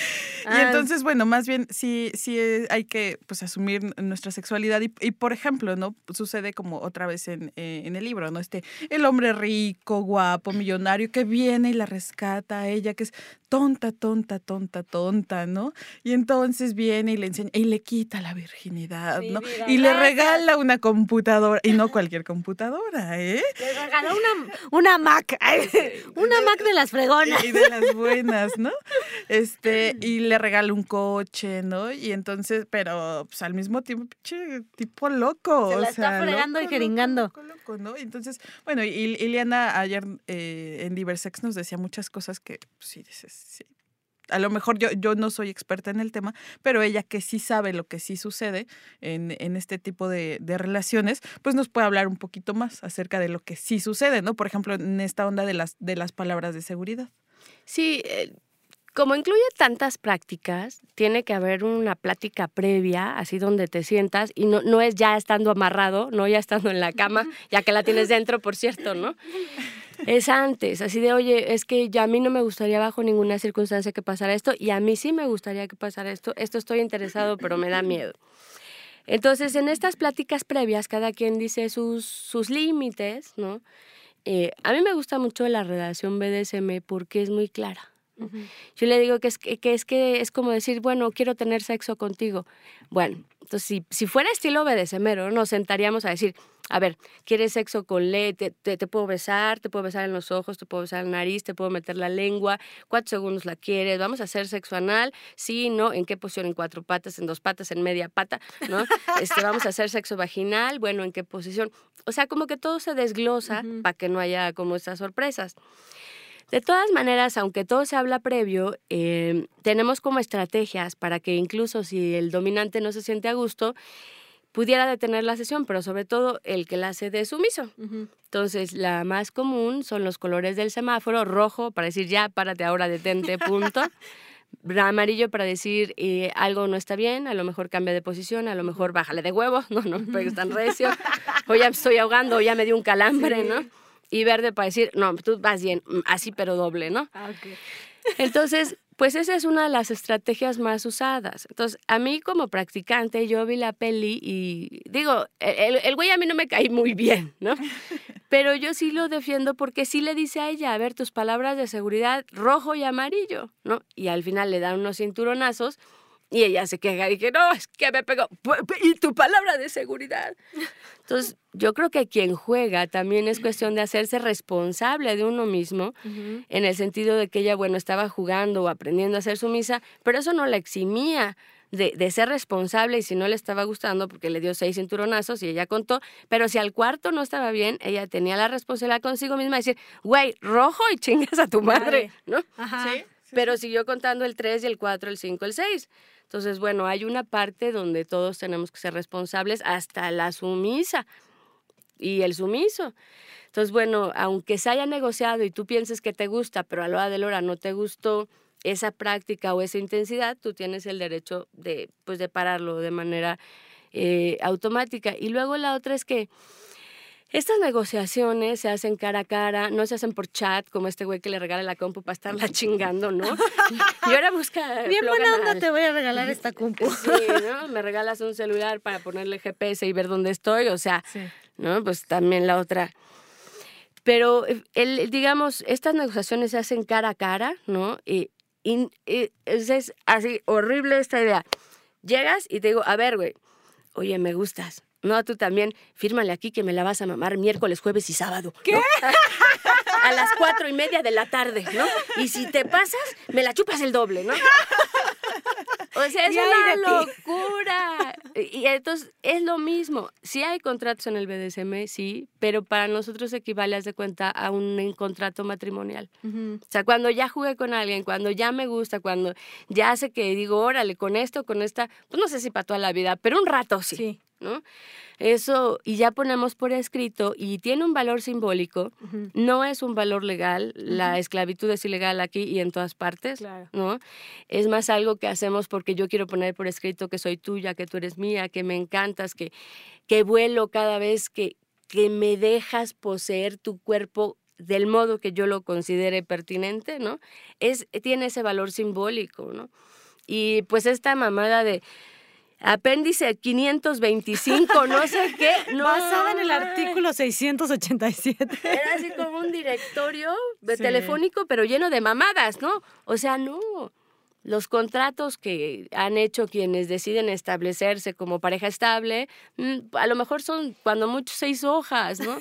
Y Ah, entonces, bueno, más bien sí, sí eh, hay que pues asumir nuestra sexualidad y, y, por ejemplo, ¿no? Sucede como otra vez en, eh, en el libro, ¿no? Este, el hombre rico, guapo, millonario que viene y la rescata a ella, que es tonta, tonta, tonta, tonta, ¿no? Y entonces viene y le enseña, y le quita la virginidad, ¿no? Y le regala una computadora, y no cualquier computadora, ¿eh? Le regaló una, una Mac. Una Mac de las fregonas. y de las buenas, ¿no? Este, y le regala un coche, ¿no? Y entonces, pero pues, al mismo tiempo, pinche tipo loco. Se o la está sea, fregando y loco, jeringando. Loco, loco, ¿no? Y entonces, bueno, y Iliana ayer eh, en Diversex nos decía muchas cosas que, pues, sí, dices, sí. A lo mejor yo, yo no soy experta en el tema, pero ella que sí sabe lo que sí sucede en, en este tipo de, de relaciones, pues nos puede hablar un poquito más acerca de lo que sí sucede, ¿no? Por ejemplo, en esta onda de las, de las palabras de seguridad. Sí, eh, como incluye tantas prácticas, tiene que haber una plática previa, así donde te sientas, y no, no es ya estando amarrado, no ya estando en la cama, ya que la tienes dentro, por cierto, ¿no? Es antes, así de, oye, es que ya a mí no me gustaría bajo ninguna circunstancia que pasara esto, y a mí sí me gustaría que pasara esto, esto estoy interesado, pero me da miedo. Entonces, en estas pláticas previas, cada quien dice sus, sus límites, ¿no? Eh, a mí me gusta mucho la relación BDSM porque es muy clara. Yo le digo que es que, que es que es como decir, bueno, quiero tener sexo contigo. Bueno, entonces si, si fuera estilo BDSMero, nos sentaríamos a decir, a ver, ¿quieres sexo con le? Te, te, te puedo besar, te puedo besar en los ojos, te puedo besar en la nariz, te puedo meter la lengua, ¿cuántos segundos la quieres? ¿Vamos a hacer sexo anal? Sí, no, ¿en qué posición? ¿En cuatro patas, en dos patas, en media pata? ¿No? Este, ¿Vamos a hacer sexo vaginal? Bueno, ¿en qué posición? O sea, como que todo se desglosa para que no haya como estas sorpresas. De todas maneras, aunque todo se habla previo, eh, tenemos como estrategias para que incluso si el dominante no se siente a gusto, pudiera detener la sesión, pero sobre todo el que la hace de sumiso. Entonces, la más común son los colores del semáforo, rojo para decir ya, párate ahora, detente, punto. Amarillo para decir eh, algo no está bien, a lo mejor cambia de posición, a lo mejor bájale de huevos, no, no me pegues tan recio, o ya me estoy ahogando, o ya me dio un calambre, ¿no? Y verde para decir, no, tú vas bien, mm, así pero doble, ¿no? Entonces, pues esa es una de las estrategias más usadas. Entonces, a mí como practicante, yo vi la peli y digo, el, el güey a mí no me cae muy bien, ¿no? Pero yo sí lo defiendo porque sí le dice a ella, a ver, tus palabras de seguridad, rojo y amarillo, ¿no? Y al final le dan unos cinturonazos y ella se queja y que no, es que me pegó. ¿Y tu palabra de seguridad? Entonces, yo creo que quien juega también es cuestión de hacerse responsable de uno mismo, en el sentido de que ella, bueno, estaba jugando o aprendiendo a hacer sumisa, pero eso no la eximía de, de, ser responsable y si no le estaba gustando porque le dio seis cinturonazos y ella contó, pero si al cuarto no estaba bien, ella tenía la responsabilidad consigo misma de decir, güey, rojo y chingas a tu madre, ¿no? Ajá. ¿Sí? Pero siguió contando el 3 y el 4, el 5, el 6. Entonces, bueno, hay una parte donde todos tenemos que ser responsables, hasta la sumisa y el sumiso. Entonces, bueno, aunque se haya negociado y tú pienses que te gusta, pero a la hora de la no te gustó esa práctica o esa intensidad, tú tienes el derecho de, pues, de pararlo de manera eh, automática. Y luego la otra es que estas negociaciones se hacen cara a cara, no se hacen por chat, como este güey que le regala la compu para estarla chingando, ¿no? Y ahora busca... Bien buena onda te voy a regalar esta compu. Sí, ¿no? Me regalas un celular para ponerle GPS y ver dónde estoy, o sea, Sí. ¿no? Pues también la otra. Pero, eh, el, digamos, estas negociaciones se hacen cara a cara, ¿no? Y, y- y es así horrible esta idea. Llegas y te digo, a ver, güey, oye, me gustas. No, tú también, fírmale aquí que me la vas a mamar miércoles, jueves y sábado. ¿Qué? A las cuatro y media de la tarde, ¿no? Y si te pasas, me la chupas el doble, ¿no? O sea, es una locura. Y entonces es lo mismo. Sí hay contratos en el BDSM, sí, pero para nosotros equivale, haz de cuenta, a un contrato matrimonial. O sea, cuando ya jugué con alguien, cuando ya me gusta, cuando ya sé que digo, órale, con esto, con esta, pues no sé si para toda la vida, pero un rato sí. Sí. ¿No? Eso, y ya ponemos por escrito, y tiene un valor simbólico, no es un valor legal, la esclavitud es ilegal aquí y en todas partes, Claro. ¿no? Es más algo que hacemos porque yo quiero poner por escrito que soy tuya, que tú eres mía, que me encantas, que, que vuelo cada vez que, que me dejas poseer tu cuerpo del modo que yo lo considere pertinente, ¿no? Es, tiene ese valor simbólico, ¿no? Y pues esta mamada de apéndice 525, no sé qué, no. Basada en el artículo 687. Era así como un directorio de Sí. telefónico, pero lleno de mamadas, ¿no? O sea, no. Los contratos que han hecho quienes deciden establecerse como pareja estable, mm, a lo mejor son cuando mucho seis hojas, ¿no?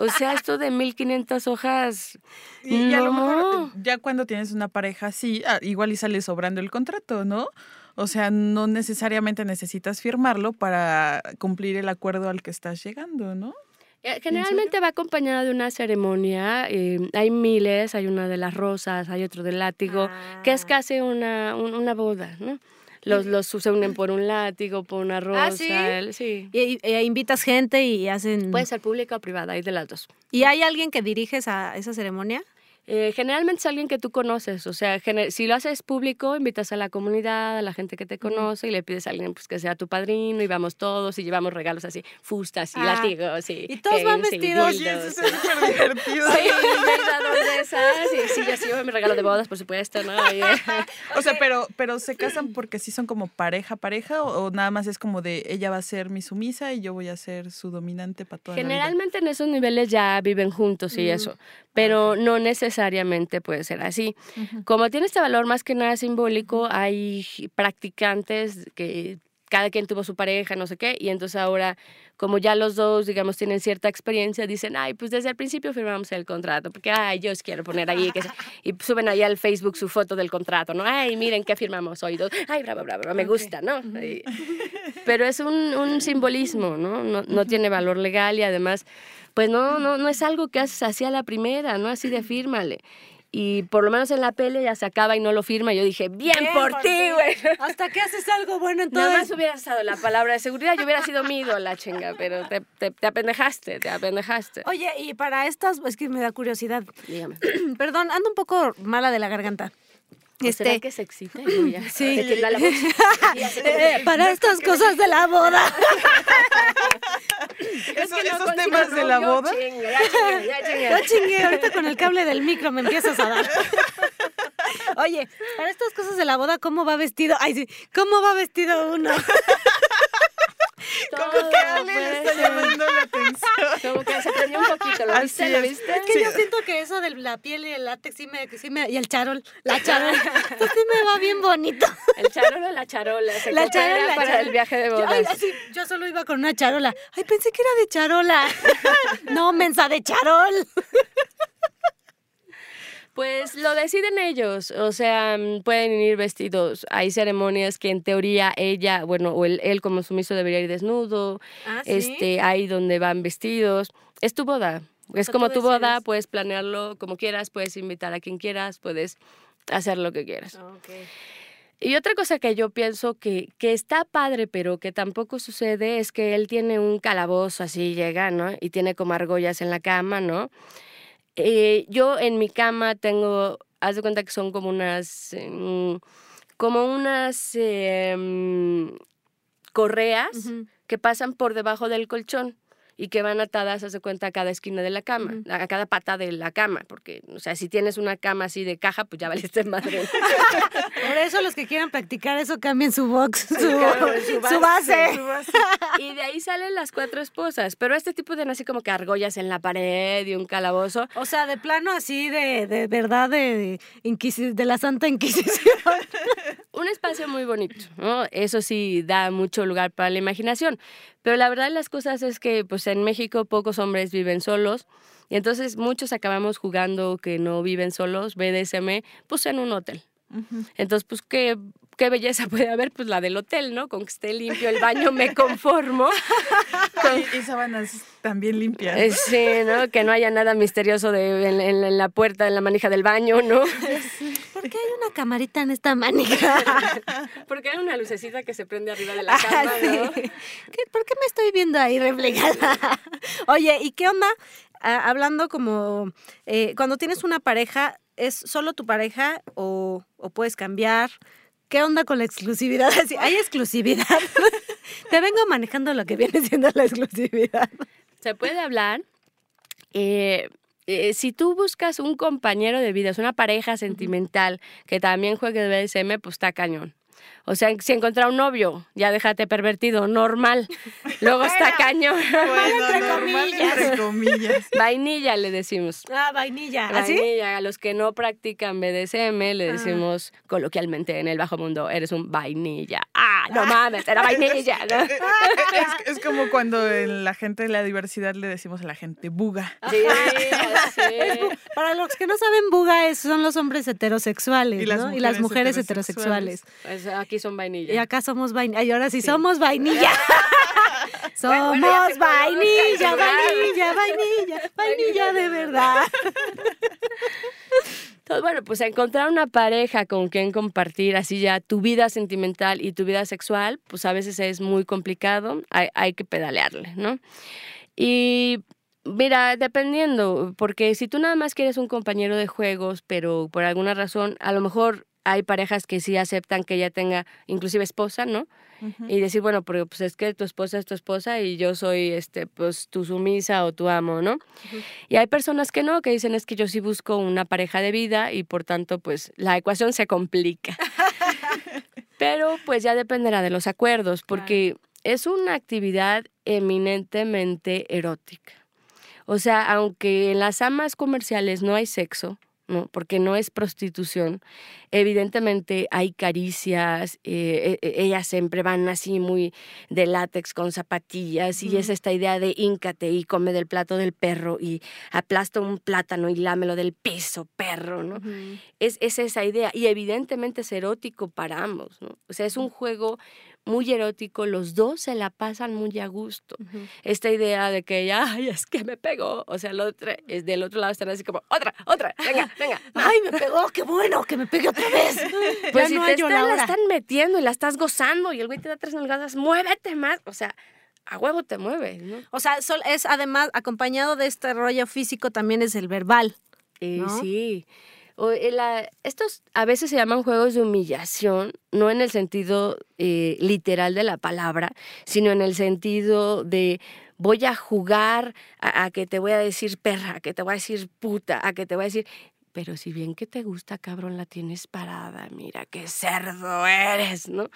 O sea, esto de 1500 hojas. Y, y a lo mejor no. ya cuando tienes una pareja así, ah, igual y sale sobrando el contrato, ¿no? O sea, no necesariamente necesitas firmarlo para cumplir el acuerdo al que estás llegando, ¿no? Eh, Generalmente va acompañada de una ceremonia. eh, hay miles, hay una de las rosas, hay otro del látigo, que es casi una, un- una boda, ¿no? Los, los se unen por un látigo, por una rosa. ¿Ah, sí? el- sí. Y, e invitas gente y hacen... Puede ser pública o privada, hay de las dos. ¿Y hay alguien que dirige esa, esa ceremonia? Eh, generalmente es alguien que tú conoces, o sea, si lo haces público, invitas a la comunidad, a la gente que te conoce y le pides a alguien pues, que sea tu padrino y vamos todos y llevamos regalos así, fustas y Ah, látigos y y todos van y vestidos. Oye, dildos, eso es y- súper divertido. Sí, me de esas. Y sí, yo sí llevo mi regalo de bodas, por supuesto, ¿no? Y, O sea, pero, pero se casan porque sí son como pareja, pareja, o, o nada más es como de ella va a ser mi sumisa y yo voy a ser su dominante para toda la vida? Generalmente en esos niveles ya viven juntos y eso, pero no necesariamente puede ser así. Como tiene este valor más que nada simbólico, hay practicantes que cada quien tuvo su pareja, no sé qué, y entonces ahora, como ya los dos, digamos, tienen cierta experiencia, dicen, ay, pues desde el principio firmamos el contrato, porque, ay, yo os quiero poner ahí, que se-". y suben ahí al Facebook su foto del contrato, ¿no? Ay, miren qué firmamos hoy, dos, ay, bravo, bravo, bravo, me gusta, ¿no? Y- pero es un, un simbolismo, ¿no? ¿no? No tiene valor legal y además, pues no, no, no es algo que haces así a la primera, ¿no? Así de fírmale. Y por lo menos en la pele ya se acaba y no lo firma. Yo dije, bien, por, ti, güey. Hasta que haces algo bueno Nada más entonces. hubiera estado la palabra de seguridad, yo hubiera sido mi ídola, chinga, pero te, te, te apendejaste, te apendejaste. Oye, y para estas, es que me da curiosidad. Dígame. Perdón, ando un poco mala de la garganta. ¿Será Este, que se excita? Sí. la eh, para estas cosas de la boda. Eso- que no esos temas de la boda. chinga, ya chinga, ya chingué, ahorita con el cable del micro me empiezas a dar. Oye, para estas cosas de la boda, ¿cómo va vestido? Ay, sí, ¿cómo va vestido uno? Todo Como que Ale le puede está ser. llamando la atención. Como que se prendió un poquito, ¿lo viste? ¿Lo viste? Es que yo siento que eso de la piel y el látex sí me, sí me- y el charol, la charol, esto sí me va bien bonito. El charola, la charola. Se La charola, la para el viaje de Yo, bodas. ay, así, yo solo iba con una charola. Ay, pensé que era de charola. No, mensa de charol. Pues lo deciden ellos, o sea, mm, pueden ir vestidos. Hay ceremonias que en teoría ella, bueno, o él, él como sumiso debería ir desnudo. Ah, ¿sí? Este, hay donde van vestidos. Es tu boda. Es como tu boda, puedes planearlo como quieras, puedes invitar a quien quieras, puedes hacer lo que quieras. Y otra cosa que yo pienso que, que está padre, pero que tampoco sucede, es que él tiene un calabozo así, llega, ¿no? Y tiene como argollas en la cama, ¿no? Eh, yo en mi cama tengo, haz de cuenta que son como unas, mm, como unas eh, mm, correas que pasan por debajo del colchón y que van atadas, haz de cuenta, a cada esquina de la cama, a cada pata de la cama, porque, o sea, si tienes una cama así de caja, pues ya valiste madre. Por eso los que quieran practicar eso cambien su box, su, claro, su su base. Y de ahí salen las cuatro esposas. Pero este tipo de así como que argollas en la pared y un calabozo. O sea, de plano así de, de verdad de, inquisi- de la Santa Inquisición. Un espacio muy bonito, ¿no? Eso sí da mucho lugar para la imaginación. Pero la verdad de las cosas es que pues en México pocos hombres viven solos. Y entonces muchos acabamos jugando que no viven solos, BDSM, pues en un hotel. Entonces, pues, ¿qué, ¿qué belleza puede haber? Pues la del hotel, ¿no? Con que esté limpio el baño me conformo. Y, y sábanas también limpias. Eh, Sí, ¿no? Que no haya nada misterioso de, en, en- en la puerta, en la manija del baño, ¿no? ¿Por ¿por qué hay una camarita en esta manija? Porque hay una lucecita que se prende arriba de la cama, Ah, sí. ¿no? ¿Qué- ¿Por qué me estoy viendo ahí reflejada? Oye, ¿y qué onda? Ah, hablando como, eh, cuando tienes una pareja, ¿es solo tu pareja o, o puedes cambiar? ¿Qué onda con la exclusividad? ¿Hay exclusividad? Te vengo manejando lo que viene siendo la exclusividad. Se puede hablar. eh, eh, si tú buscas un compañero de vida, es una pareja sentimental que también juegue BDSM, pues está cañón. O sea, si encontrar un novio, ya déjate pervertido, normal. Luego está cañón. Bueno, entre normal, comillas. entre comillas. Vainilla le decimos. Ah, vainilla. ¿Así? Vainilla, a los que no practican BDSM le decimos coloquialmente en el bajo mundo, eres un vainilla. Ah, no mames, era vainilla. ¿no? Es, es como cuando en la gente de la diversidad le decimos a la gente buga. Sí, sí. Para los que no saben, buga es- son los hombres heterosexuales, Y las ¿no? y las mujeres mujeres heterosexuales. heterosexuales. Pues aquí son vainilla. Y acá somos vainilla. Y ahora sí, somos vainilla. somos bueno, se vainilla, vainilla, vainilla, vainilla de verdad. Entonces, bueno, pues encontrar una pareja con quien compartir así ya tu vida sentimental y tu vida sexual, pues a veces es muy complicado, hay, hay que pedalearle, ¿no? Y mira, dependiendo, porque si tú nada más quieres un compañero de juegos, pero por alguna razón, a lo mejor hay parejas que sí aceptan que ella tenga inclusive esposa, ¿no? Y decir, bueno, porque pues es que tu esposa es tu esposa y yo soy este pues tu sumisa o tu amo, ¿no? Y hay personas que no, que dicen es que yo sí busco una pareja de vida y por tanto pues la ecuación se complica. Pero pues ya dependerá de los acuerdos, porque es una actividad eminentemente erótica. O sea, aunque en las amas comerciales no hay sexo, ¿no? porque no es prostitución, evidentemente hay caricias, eh, e- e- ellas siempre van así muy de látex con zapatillas y es esta idea de íncate y come del plato del perro y aplasta un plátano y lámelo del piso, perro, ¿no? es, es esa idea y evidentemente es erótico para ambos, ¿no? O sea, es un juego muy erótico, los dos se la pasan muy a gusto. Esta idea de que, ay, es que me pegó, o sea, el otro, es del otro lado están así como, otra, otra, venga, venga. Ay, me pegó, qué bueno que me pegue otra vez. Pues ya si no te están, la están metiendo y la estás gozando y el güey te da tres nalgadas, muévete más, o sea, a huevo te mueves, ¿no? O sea, sol- es además, acompañado de este rollo físico, también es el verbal. Eh, ¿No? Sí. O, eh, la- estos a veces se llaman juegos de humillación, no en el sentido eh, literal de la palabra, sino en el sentido de voy a jugar a, a que te voy a decir perra, a que te voy a decir puta, a que te voy a decir... Pero si bien que te gusta, cabrón, la tienes parada, mira qué cerdo eres, ¿no?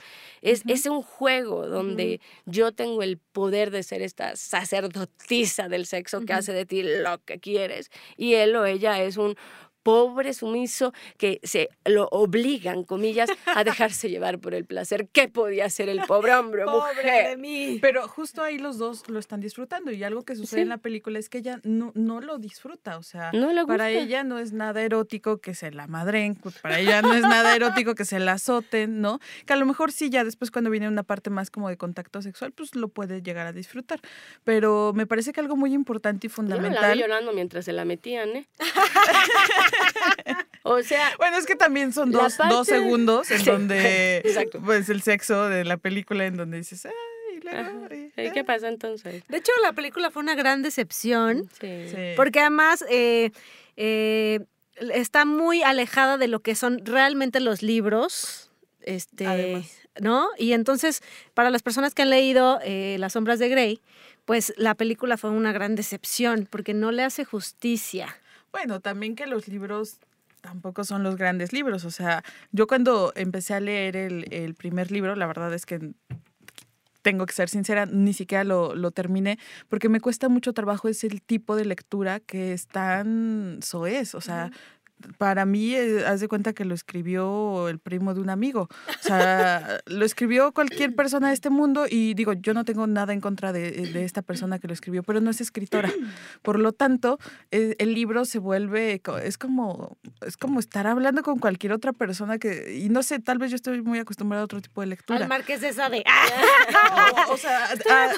Es, es un juego donde yo tengo el poder de ser esta sacerdotisa del sexo que hace de ti lo que quieres y él o ella es un pobre sumiso que se lo obligan, comillas, a dejarse llevar por el placer. ¿Qué podía hacer el pobre hombre o mujer? mí. Pero justo ahí los dos lo están disfrutando y algo que sucede Sí. en la película es que ella no, no lo disfruta, o sea, No le para ella no es nada erótico que se la madren, para ella no es nada erótico que se la azoten, ¿no? Que a lo mejor sí, ya después cuando viene una parte más como de contacto sexual, pues lo puede llegar a disfrutar. Pero me parece que algo muy importante y Yo me la vi fundamental... llorando mientras se la metían, ¿eh? o sea, Bueno, es que también son dos, parte- dos segundos en Sí, donde, exacto. pues el sexo de la película en donde dices, ay, luego, y- ¿Y ¿qué pasa entonces? De hecho, la película fue una gran decepción. Sí. Sí. Porque además eh, eh, está muy alejada de lo que son realmente los libros. Este, Además. ¿no? Y entonces, para las personas que han leído eh, Las sombras de Grey, pues la película fue una gran decepción porque no le hace justicia. Bueno, también que los libros tampoco son los grandes libros. O sea, yo cuando empecé a leer el, el primer libro, la verdad es que tengo que ser sincera, ni siquiera lo, lo terminé, porque me cuesta mucho trabajo ese tipo de lectura que es tan soez. O sea, para mí, eh, haz de cuenta que lo escribió el primo de un amigo. O sea, lo escribió cualquier persona de este mundo y digo, yo no tengo nada en contra de, de esta persona que lo escribió, pero no es escritora. Por lo tanto, eh, el libro se vuelve, es como, es como estar hablando con cualquier otra persona que, y no sé, tal vez yo estoy muy acostumbrada a otro tipo de lectura. Al Marqués de Sade. O, o sea, a-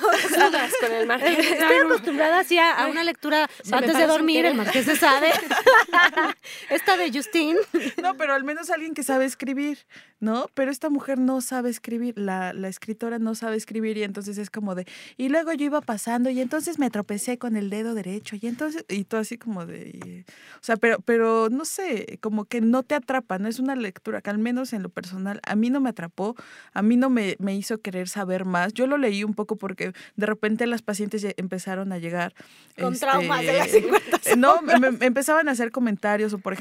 Dudas con el margen. Estoy acostumbrada así a, a una lectura antes de dormir, el Marqués de Sade. Esta de Justin. No, pero al menos alguien que sabe escribir, ¿no? Pero esta mujer no sabe escribir, la, la escritora no sabe escribir y entonces es como de, y luego yo iba pasando y entonces me tropecé con el dedo derecho y entonces, y todo así como de, y- o sea, pero, pero no sé, como que no te atrapa, no es una lectura que al menos en lo personal a mí no me atrapó, a mí no me, me hizo querer saber más. Yo lo leí un poco porque de repente las pacientes empezaron a llegar. Con este, traumas de las 50 eh, No, me- me empezaban a hacer comentarios o por ejemplo,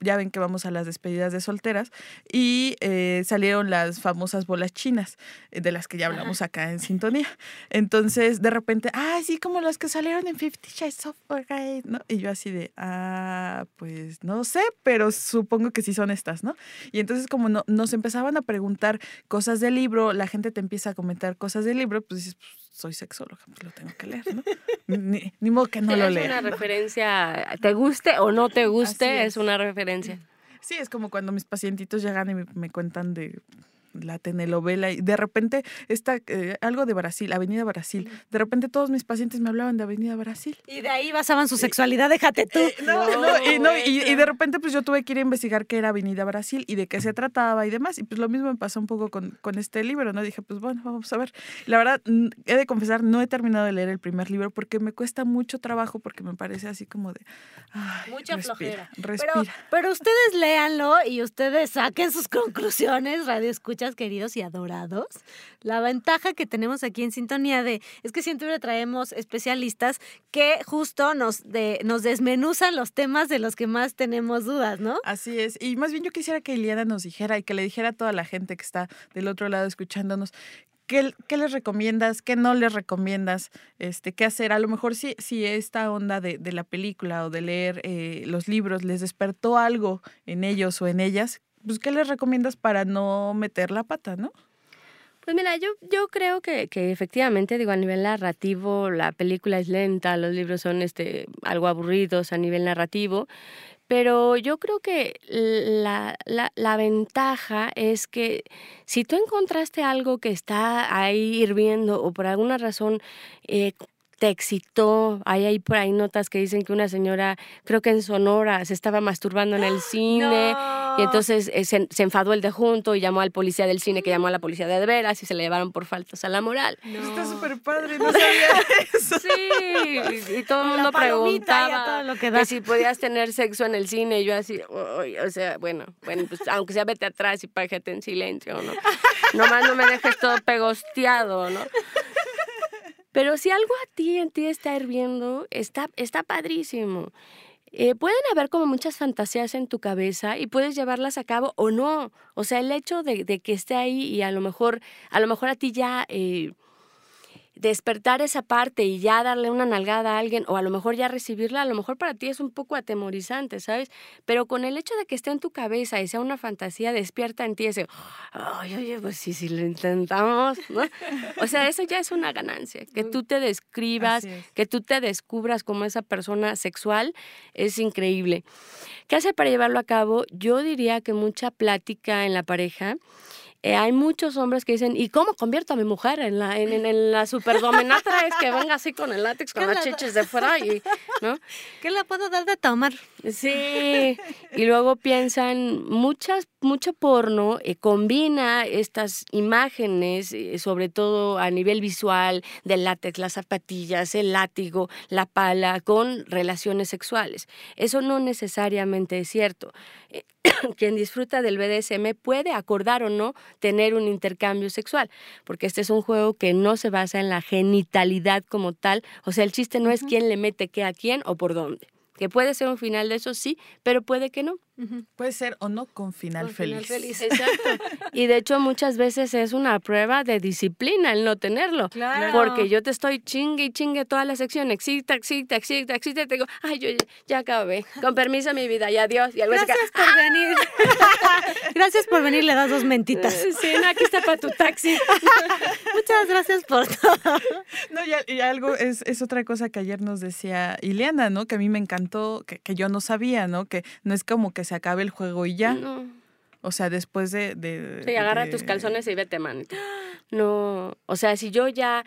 ya ven que vamos a las despedidas de solteras y eh, salieron las famosas bolas chinas, eh, de las que ya hablamos acá en sintonía. Entonces, de repente, ah, sí, como las que salieron en Fifty Shades of Grey, ¿no? Y yo así de, ah, pues no sé, pero supongo que sí son estas, ¿no? Y entonces como no, nos empezaban a preguntar cosas del libro, la gente te empieza a comentar cosas del libro, pues dices, pues, soy sexóloga, pues lo tengo que leer, ¿no? Ni, ni modo que no lo es lea. una ¿no? referencia, te guste o no te guste, es. es. una referencia. Sí, es como cuando mis pacientitos llegan y me, me cuentan de la telenovela y de repente está eh, algo de Brasil, Avenida Brasil. De repente todos mis pacientes me hablaban de Avenida Brasil. Y de ahí basaban su sexualidad, déjate tú. Eh, no, no, y, no, y- y de repente pues yo tuve que ir a investigar qué era Avenida Brasil y de qué se trataba y demás. Y pues lo mismo me pasó un poco con, con este libro, ¿no? Dije, pues bueno, vamos a ver. La verdad, he de confesar, no he terminado de leer el primer libro porque me cuesta mucho trabajo porque me parece así como de... ay, Mucha respira, flojera. Pero, Respira. pero ustedes léanlo y ustedes saquen sus conclusiones, radio queridos y adorados. La ventaja que tenemos aquí en Sintonía de es que siempre traemos especialistas que justo nos, de, nos desmenuzan los temas de los que más tenemos dudas, ¿no? Así es. Y más bien yo quisiera que Iliana nos dijera y que le dijera a toda la gente que está del otro lado escuchándonos. ¿Qué, qué les recomiendas? ¿Qué no les recomiendas? Este, ¿Qué hacer? A lo mejor si, si esta onda de, de la película o de leer eh, los libros les despertó algo en ellos o en ellas, pues ¿qué les recomiendas para no meter la pata, no? Pues mira, yo, yo creo que, que efectivamente, digo, a nivel narrativo, la película es lenta, los libros son este, algo aburridos a nivel narrativo, pero yo creo que la, la, la ventaja es que si tú encontraste algo que está ahí hirviendo o por alguna razón eh, te excitó, hay ahí por ahí notas que dicen que una señora, creo que en Sonora, se estaba masturbando en el cine. Y entonces eh, se, se enfadó el de junto y llamó al policía del cine que llamó a la policía de veras y se le llevaron por faltas a la moral. Está súper padre, no sabía eso. Sí, y, y todo el mundo preguntaba todo lo que si podías tener sexo en el cine y yo así, "Uy", o sea, bueno, bueno, pues aunque sea vete atrás y págate en silencio, ¿no? Nomás no me dejes todo pegosteado, ¿no? Pero si algo a ti en ti está hirviendo, está, está padrísimo. Eh, pueden haber como muchas fantasías en tu cabeza y puedes llevarlas a cabo o no. O sea, el hecho de, de que esté ahí y a lo mejor, a lo mejor a ti ya eh, despertar esa parte y ya darle una nalgada a alguien o a lo mejor ya recibirla, a lo mejor para ti es un poco atemorizante, ¿sabes? Pero con el hecho de que esté en tu cabeza y sea una fantasía, despierta en ti ese, ay, oye, pues sí, si lo intentamos, ¿no? O sea, eso ya es una ganancia. Que tú te describas, es. que tú te descubras como esa persona sexual, es increíble. ¿Qué hace para llevarlo a cabo? Yo diría que mucha plática en la pareja. Eh, hay muchos hombres que dicen, ¿y cómo convierto a mi mujer en la, en, en- en la superdominatra? es que venga así con el látex, con ¿Qué las la- chiches de fuera y, ¿no? ¿Qué le puedo dar de tomar? Sí, y luego piensan, muchas, mucho porno eh, combina estas imágenes, eh, sobre todo a nivel visual, del látex, las zapatillas, el látigo, la pala, con relaciones sexuales. Eso no necesariamente es cierto. Quien disfruta del BDSM puede acordar o no tener un intercambio sexual, porque este es un juego que no se basa en la genitalidad como tal, o sea, el chiste no es quién le mete qué a quién o por dónde. Que puede ser un final de eso, sí, pero puede que no. Puede ser o no con final Con final feliz. feliz. Exacto. Y de hecho muchas veces es una prueba de disciplina el no tenerlo. Claro. Porque yo te estoy chingue y chingue toda la sección, excita, excita, excita, excita, y te digo, ay, yo ya- acabé. Con permiso mi vida, y adiós. Y algo así que, Gracias por venir. gracias por venir, le das dos mentitas. Sí, no, aquí está para tu taxi. Muchas gracias por todo. No, y, y algo es, es otra cosa que ayer nos decía Ileana, ¿no? Que a mí me encantó, que, que yo no sabía, ¿no? Que no es como que se acabe el juego y ya. No. O sea, después de... de Sí, agarra de- tus calzones y vete, manita. No, o sea, si yo ya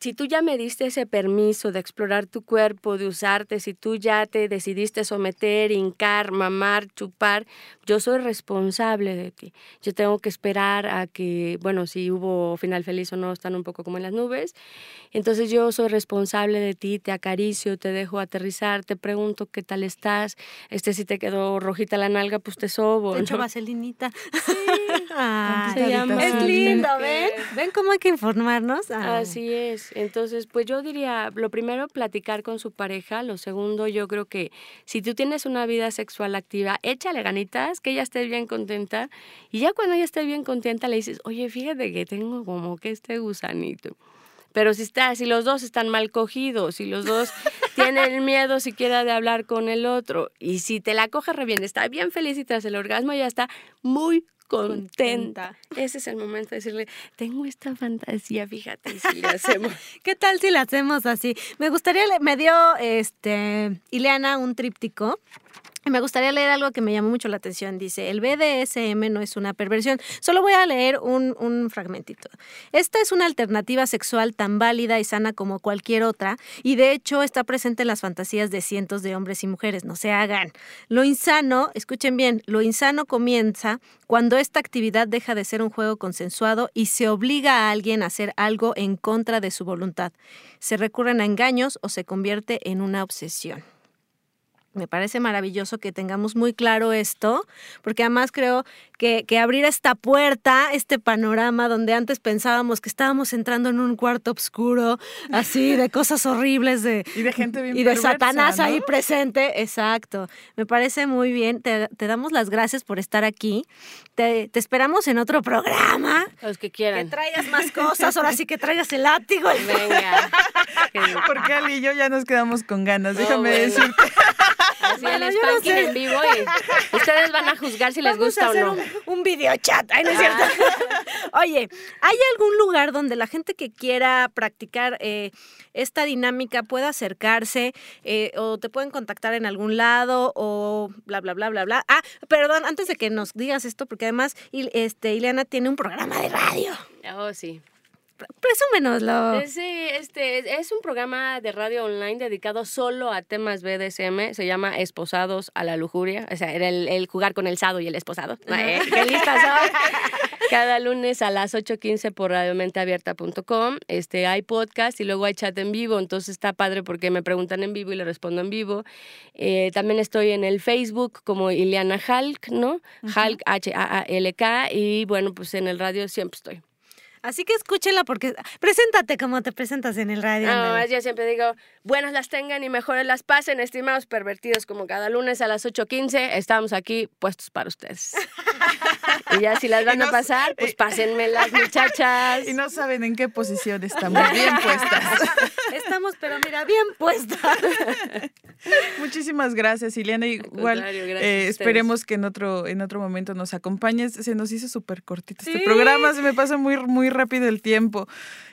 si tú ya me diste ese permiso de explorar tu cuerpo, de usarte, si tú ya te decidiste someter, hincar, mamar, chupar, yo soy responsable de ti. Yo tengo que esperar a que, bueno, si hubo final feliz o no, están un poco como en las nubes. Entonces yo soy responsable de ti, te acaricio, te dejo aterrizar, te pregunto qué tal estás. Este, si te quedó rojita la nalga, pues te sobo. Te echo ¿no? vaselinita. Ay, Se llama es lindo, ¿ven? ¿Ven cómo hay que informarnos? Ay. Así es. Entonces, pues yo diría, lo primero, platicar con su pareja. Lo segundo, yo creo que si tú tienes una vida sexual activa, échale ganitas, que ella esté bien contenta. Y ya cuando ella esté bien contenta, le dices, oye, fíjate que tengo como que este gusanito. Pero si está, si los dos están mal cogidos, si los dos tienen miedo siquiera de hablar con el otro, y si te la coge re bien, está bien feliz y tras el orgasmo ya está muy contenta. Ese es el momento de decirle, tengo esta fantasía, fíjate, si le hacemos. ¿Qué tal si la hacemos así? Me gustaría, me dio este Ileana un tríptico. Me gustaría leer algo que me llamó mucho la atención. Dice, el BDSM no es una perversión. Solo voy a leer un, un fragmentito. Esta es una alternativa sexual tan válida y sana como cualquier otra, y de hecho está presente en las fantasías de cientos de hombres y mujeres. No se hagan. Lo insano, escuchen bien, lo insano comienza cuando esta actividad deja de ser un juego consensuado y se obliga a alguien a hacer algo en contra de su voluntad. Se recurren a engaños o se convierte en una obsesión. Me parece maravilloso que tengamos muy claro esto, porque además creo que, que abrir esta puerta, este panorama donde antes pensábamos que estábamos entrando en un cuarto oscuro, así, de cosas horribles, de, Y de gente bien y de perversa, Satanás ¿no? ahí presente, exacto. Me parece muy bien, te, te damos las gracias por estar aquí, te, te esperamos en otro programa, Los que que quieran. traigas más cosas, ahora sí que traigas el látigo. Venga. Que- Porque Ali y yo ya nos quedamos con ganas, No, déjame bueno. decirte. Así Bueno, no sé. en vivo y ustedes van a juzgar si les Vamos gusta a o no. un, un videochat. Ay, no es cierto. Oye, ¿hay algún lugar donde la gente que quiera practicar eh, esta dinámica pueda acercarse eh, o te pueden contactar en algún lado o bla, bla, bla, bla, bla? Ah, perdón, antes de que nos digas esto, porque además este, Ileana tiene un programa de radio. Oh, sí. Presúmenoslo. Eh, Sí, este es un programa de radio online dedicado solo a temas BDSM. Se llama Esposados a la Lujuria. O sea, era el, el jugar con el sado y el esposado. Eh, ¡Qué lista soy! Cada lunes a las 8.15 por radiomenteabierta.com. Este, hay podcast y luego hay chat en vivo. Entonces está padre porque me preguntan en vivo y le respondo en vivo. Eh, también estoy en el Facebook como Ileana Halk, ¿no? Halk, H-A-A-L-K. Y bueno, pues en el radio siempre estoy. Así que escúchenla porque preséntate como te presentas en el radio. No, yo siempre digo, buenas las tengan y mejores las pasen, estimados pervertidos, como cada lunes a las 8.15 estamos aquí puestos para ustedes. y ya si las van a pasar, pues pásenmelas, muchachas. Y no saben en qué posición estamos bien puestas. Estamos, pero mira, bien puestas. Muchísimas gracias, Ileana. Igual, eh, esperemos que en otro, en otro momento nos acompañes. Se nos hizo súper cortito este programa, se me pasa muy, muy rápido el tiempo.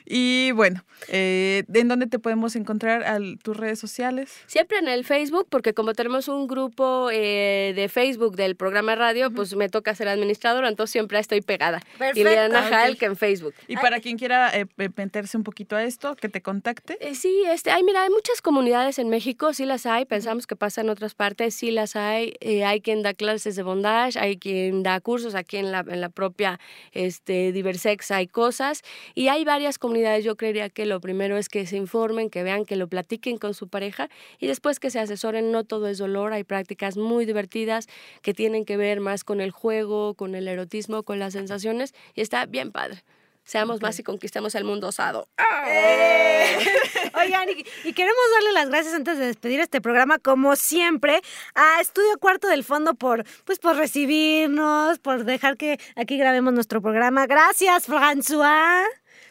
Y bueno, eh, ¿en dónde te podemos encontrar? Al, ¿Tus redes sociales? Siempre en el Facebook, porque como tenemos un grupo eh, de Facebook del programa radio, pues me toca ser administradora, entonces siempre estoy pegada. Perfecto. Ileana Ok. Halk en Facebook. Y para quien quiera eh, eh, meterse un poquito a esto, que te contacte. Eh, Sí, este, hay, mira, hay muchas comunidades en México, sí las hay, pensamos que pasa en otras partes, sí las hay, eh, hay quien da clases de bondage, hay quien da cursos aquí en la, en la propia este, Diversex, hay cosas, y hay varias comunidades, yo creería que lo primero es que se informen, que vean, que lo platiquen con su pareja, y después que se asesoren, no todo es dolor, hay prácticas muy divertidas que tienen que ver más con el juego, con el erotismo, con las sensaciones, y está bien padre. Seamos más y conquistemos el mundo osado. Oigan, y, y queremos darle las gracias antes de despedir este programa, como siempre, a Estudio Cuarto del Fondo por, pues, por recibirnos, por dejar que aquí grabemos nuestro programa. Gracias, François.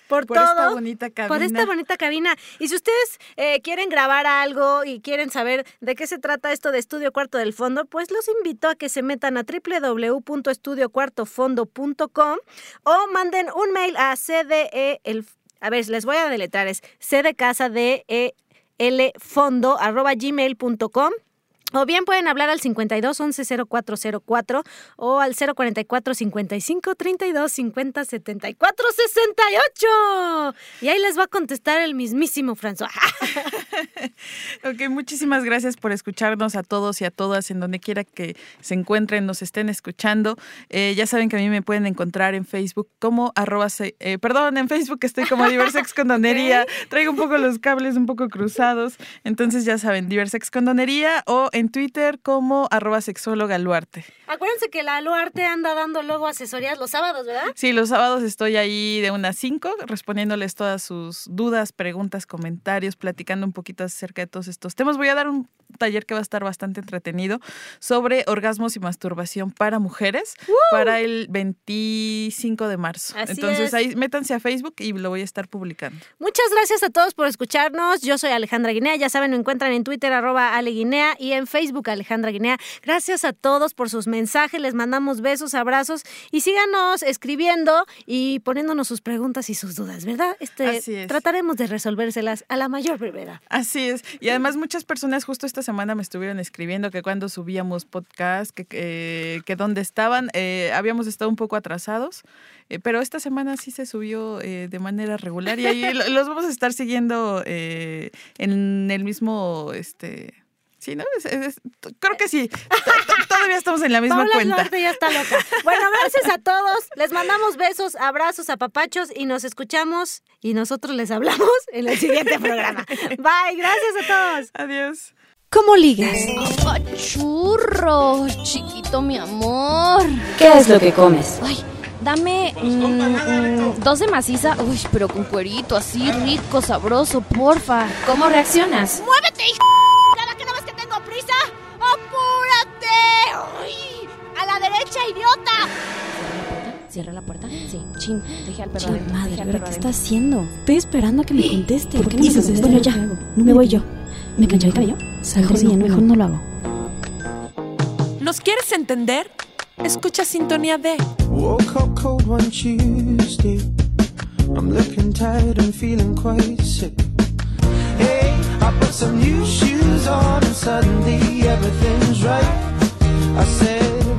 Por, Por todo. esta bonita cabina. Por esta bonita cabina. Y si ustedes eh, quieren grabar algo y quieren saber de qué se trata esto de Estudio Cuarto del Fondo, pues los invito a que se metan a www.estudiocuartofondo.com o manden un mail a CDE, el, a ver, les voy a deletrar, es C de casa de E L fondo arroba gmail.com O bien pueden hablar al 52 11 0404 o al 044 55 32 50 74 68. Y ahí les va a contestar el mismísimo François. Ok, muchísimas gracias por escucharnos a todos y a todas en donde quiera que se encuentren, nos estén escuchando. Eh, ya saben que a mí me pueden encontrar en Facebook como arroba, eh, perdón, en Facebook estoy como Diversex Condonería. Traigo un poco los cables un poco cruzados. Entonces ya saben, Diversex Condonería o en Twitter como arroba sexóloga Luarte. Acuérdense que la Luarte anda dando luego asesorías los sábados, ¿verdad? Sí, los sábados estoy ahí de unas 5 respondiéndoles todas sus dudas, preguntas, comentarios, platicando un poquito acerca de todos estos temas. Voy a dar un taller que va a estar bastante entretenido sobre orgasmos y masturbación para mujeres para el 25 de marzo. Así Entonces es. ahí métanse a Facebook y lo voy a estar publicando. Muchas gracias a todos por escucharnos. Yo soy Alejandra Guinea. Ya saben, me encuentran en Twitter, arroba Ale Guinea, y en Facebook, Alejandra Guinea. Gracias a todos por sus mensajes. Les mandamos besos, abrazos y síganos escribiendo y poniéndonos sus preguntas y sus dudas, ¿verdad? Este, Así es. Trataremos de resolvérselas a la mayor brevedad. Así es. Y además muchas personas justo esta semana me estuvieron escribiendo que cuando subíamos podcast, que, que, que dónde estaban, eh, habíamos estado un poco atrasados, eh, pero esta semana sí se subió eh, de manera regular y ahí lo- los vamos a estar siguiendo eh, en el mismo, este... Sí, ¿no? Es- es- es- creo que sí. Todavía estamos en la misma Paula cuenta. Duarte ya está loca. Bueno, gracias a todos. Les mandamos besos, abrazos, apapachos y nos escuchamos y nosotros les hablamos en el siguiente programa. Bye, gracias a todos. Adiós. ¿Cómo ligas? ¡Ah, churro! Chiquito, mi amor. ¿Qué es lo que comes? Ay, dame mm, mm, dos de maciza, uy, pero con cuerito, así rico, sabroso, porfa. ¿Cómo reaccionas? ¡Muévete, hija! ¡Ay! ¡A la derecha, idiota! ¿Cierra la puerta? Sí. Chin, dejé al perro Chin, adentro, madre, al ¿ahora perro qué está haciendo? Estoy esperando a que me conteste. ¿Por qué no me me contesta? Bueno, ya. ¿Qué hago? Me voy yo. ¿Me canché el cabello? Saldré Mejor bien, no, mejor no lo hago. ¿Nos quieres entender? Escucha Sintonía D. Woke up cold one Tuesday. I'm looking tired and feeling quite sick. I put some new shoes on and suddenly everything's right. I said,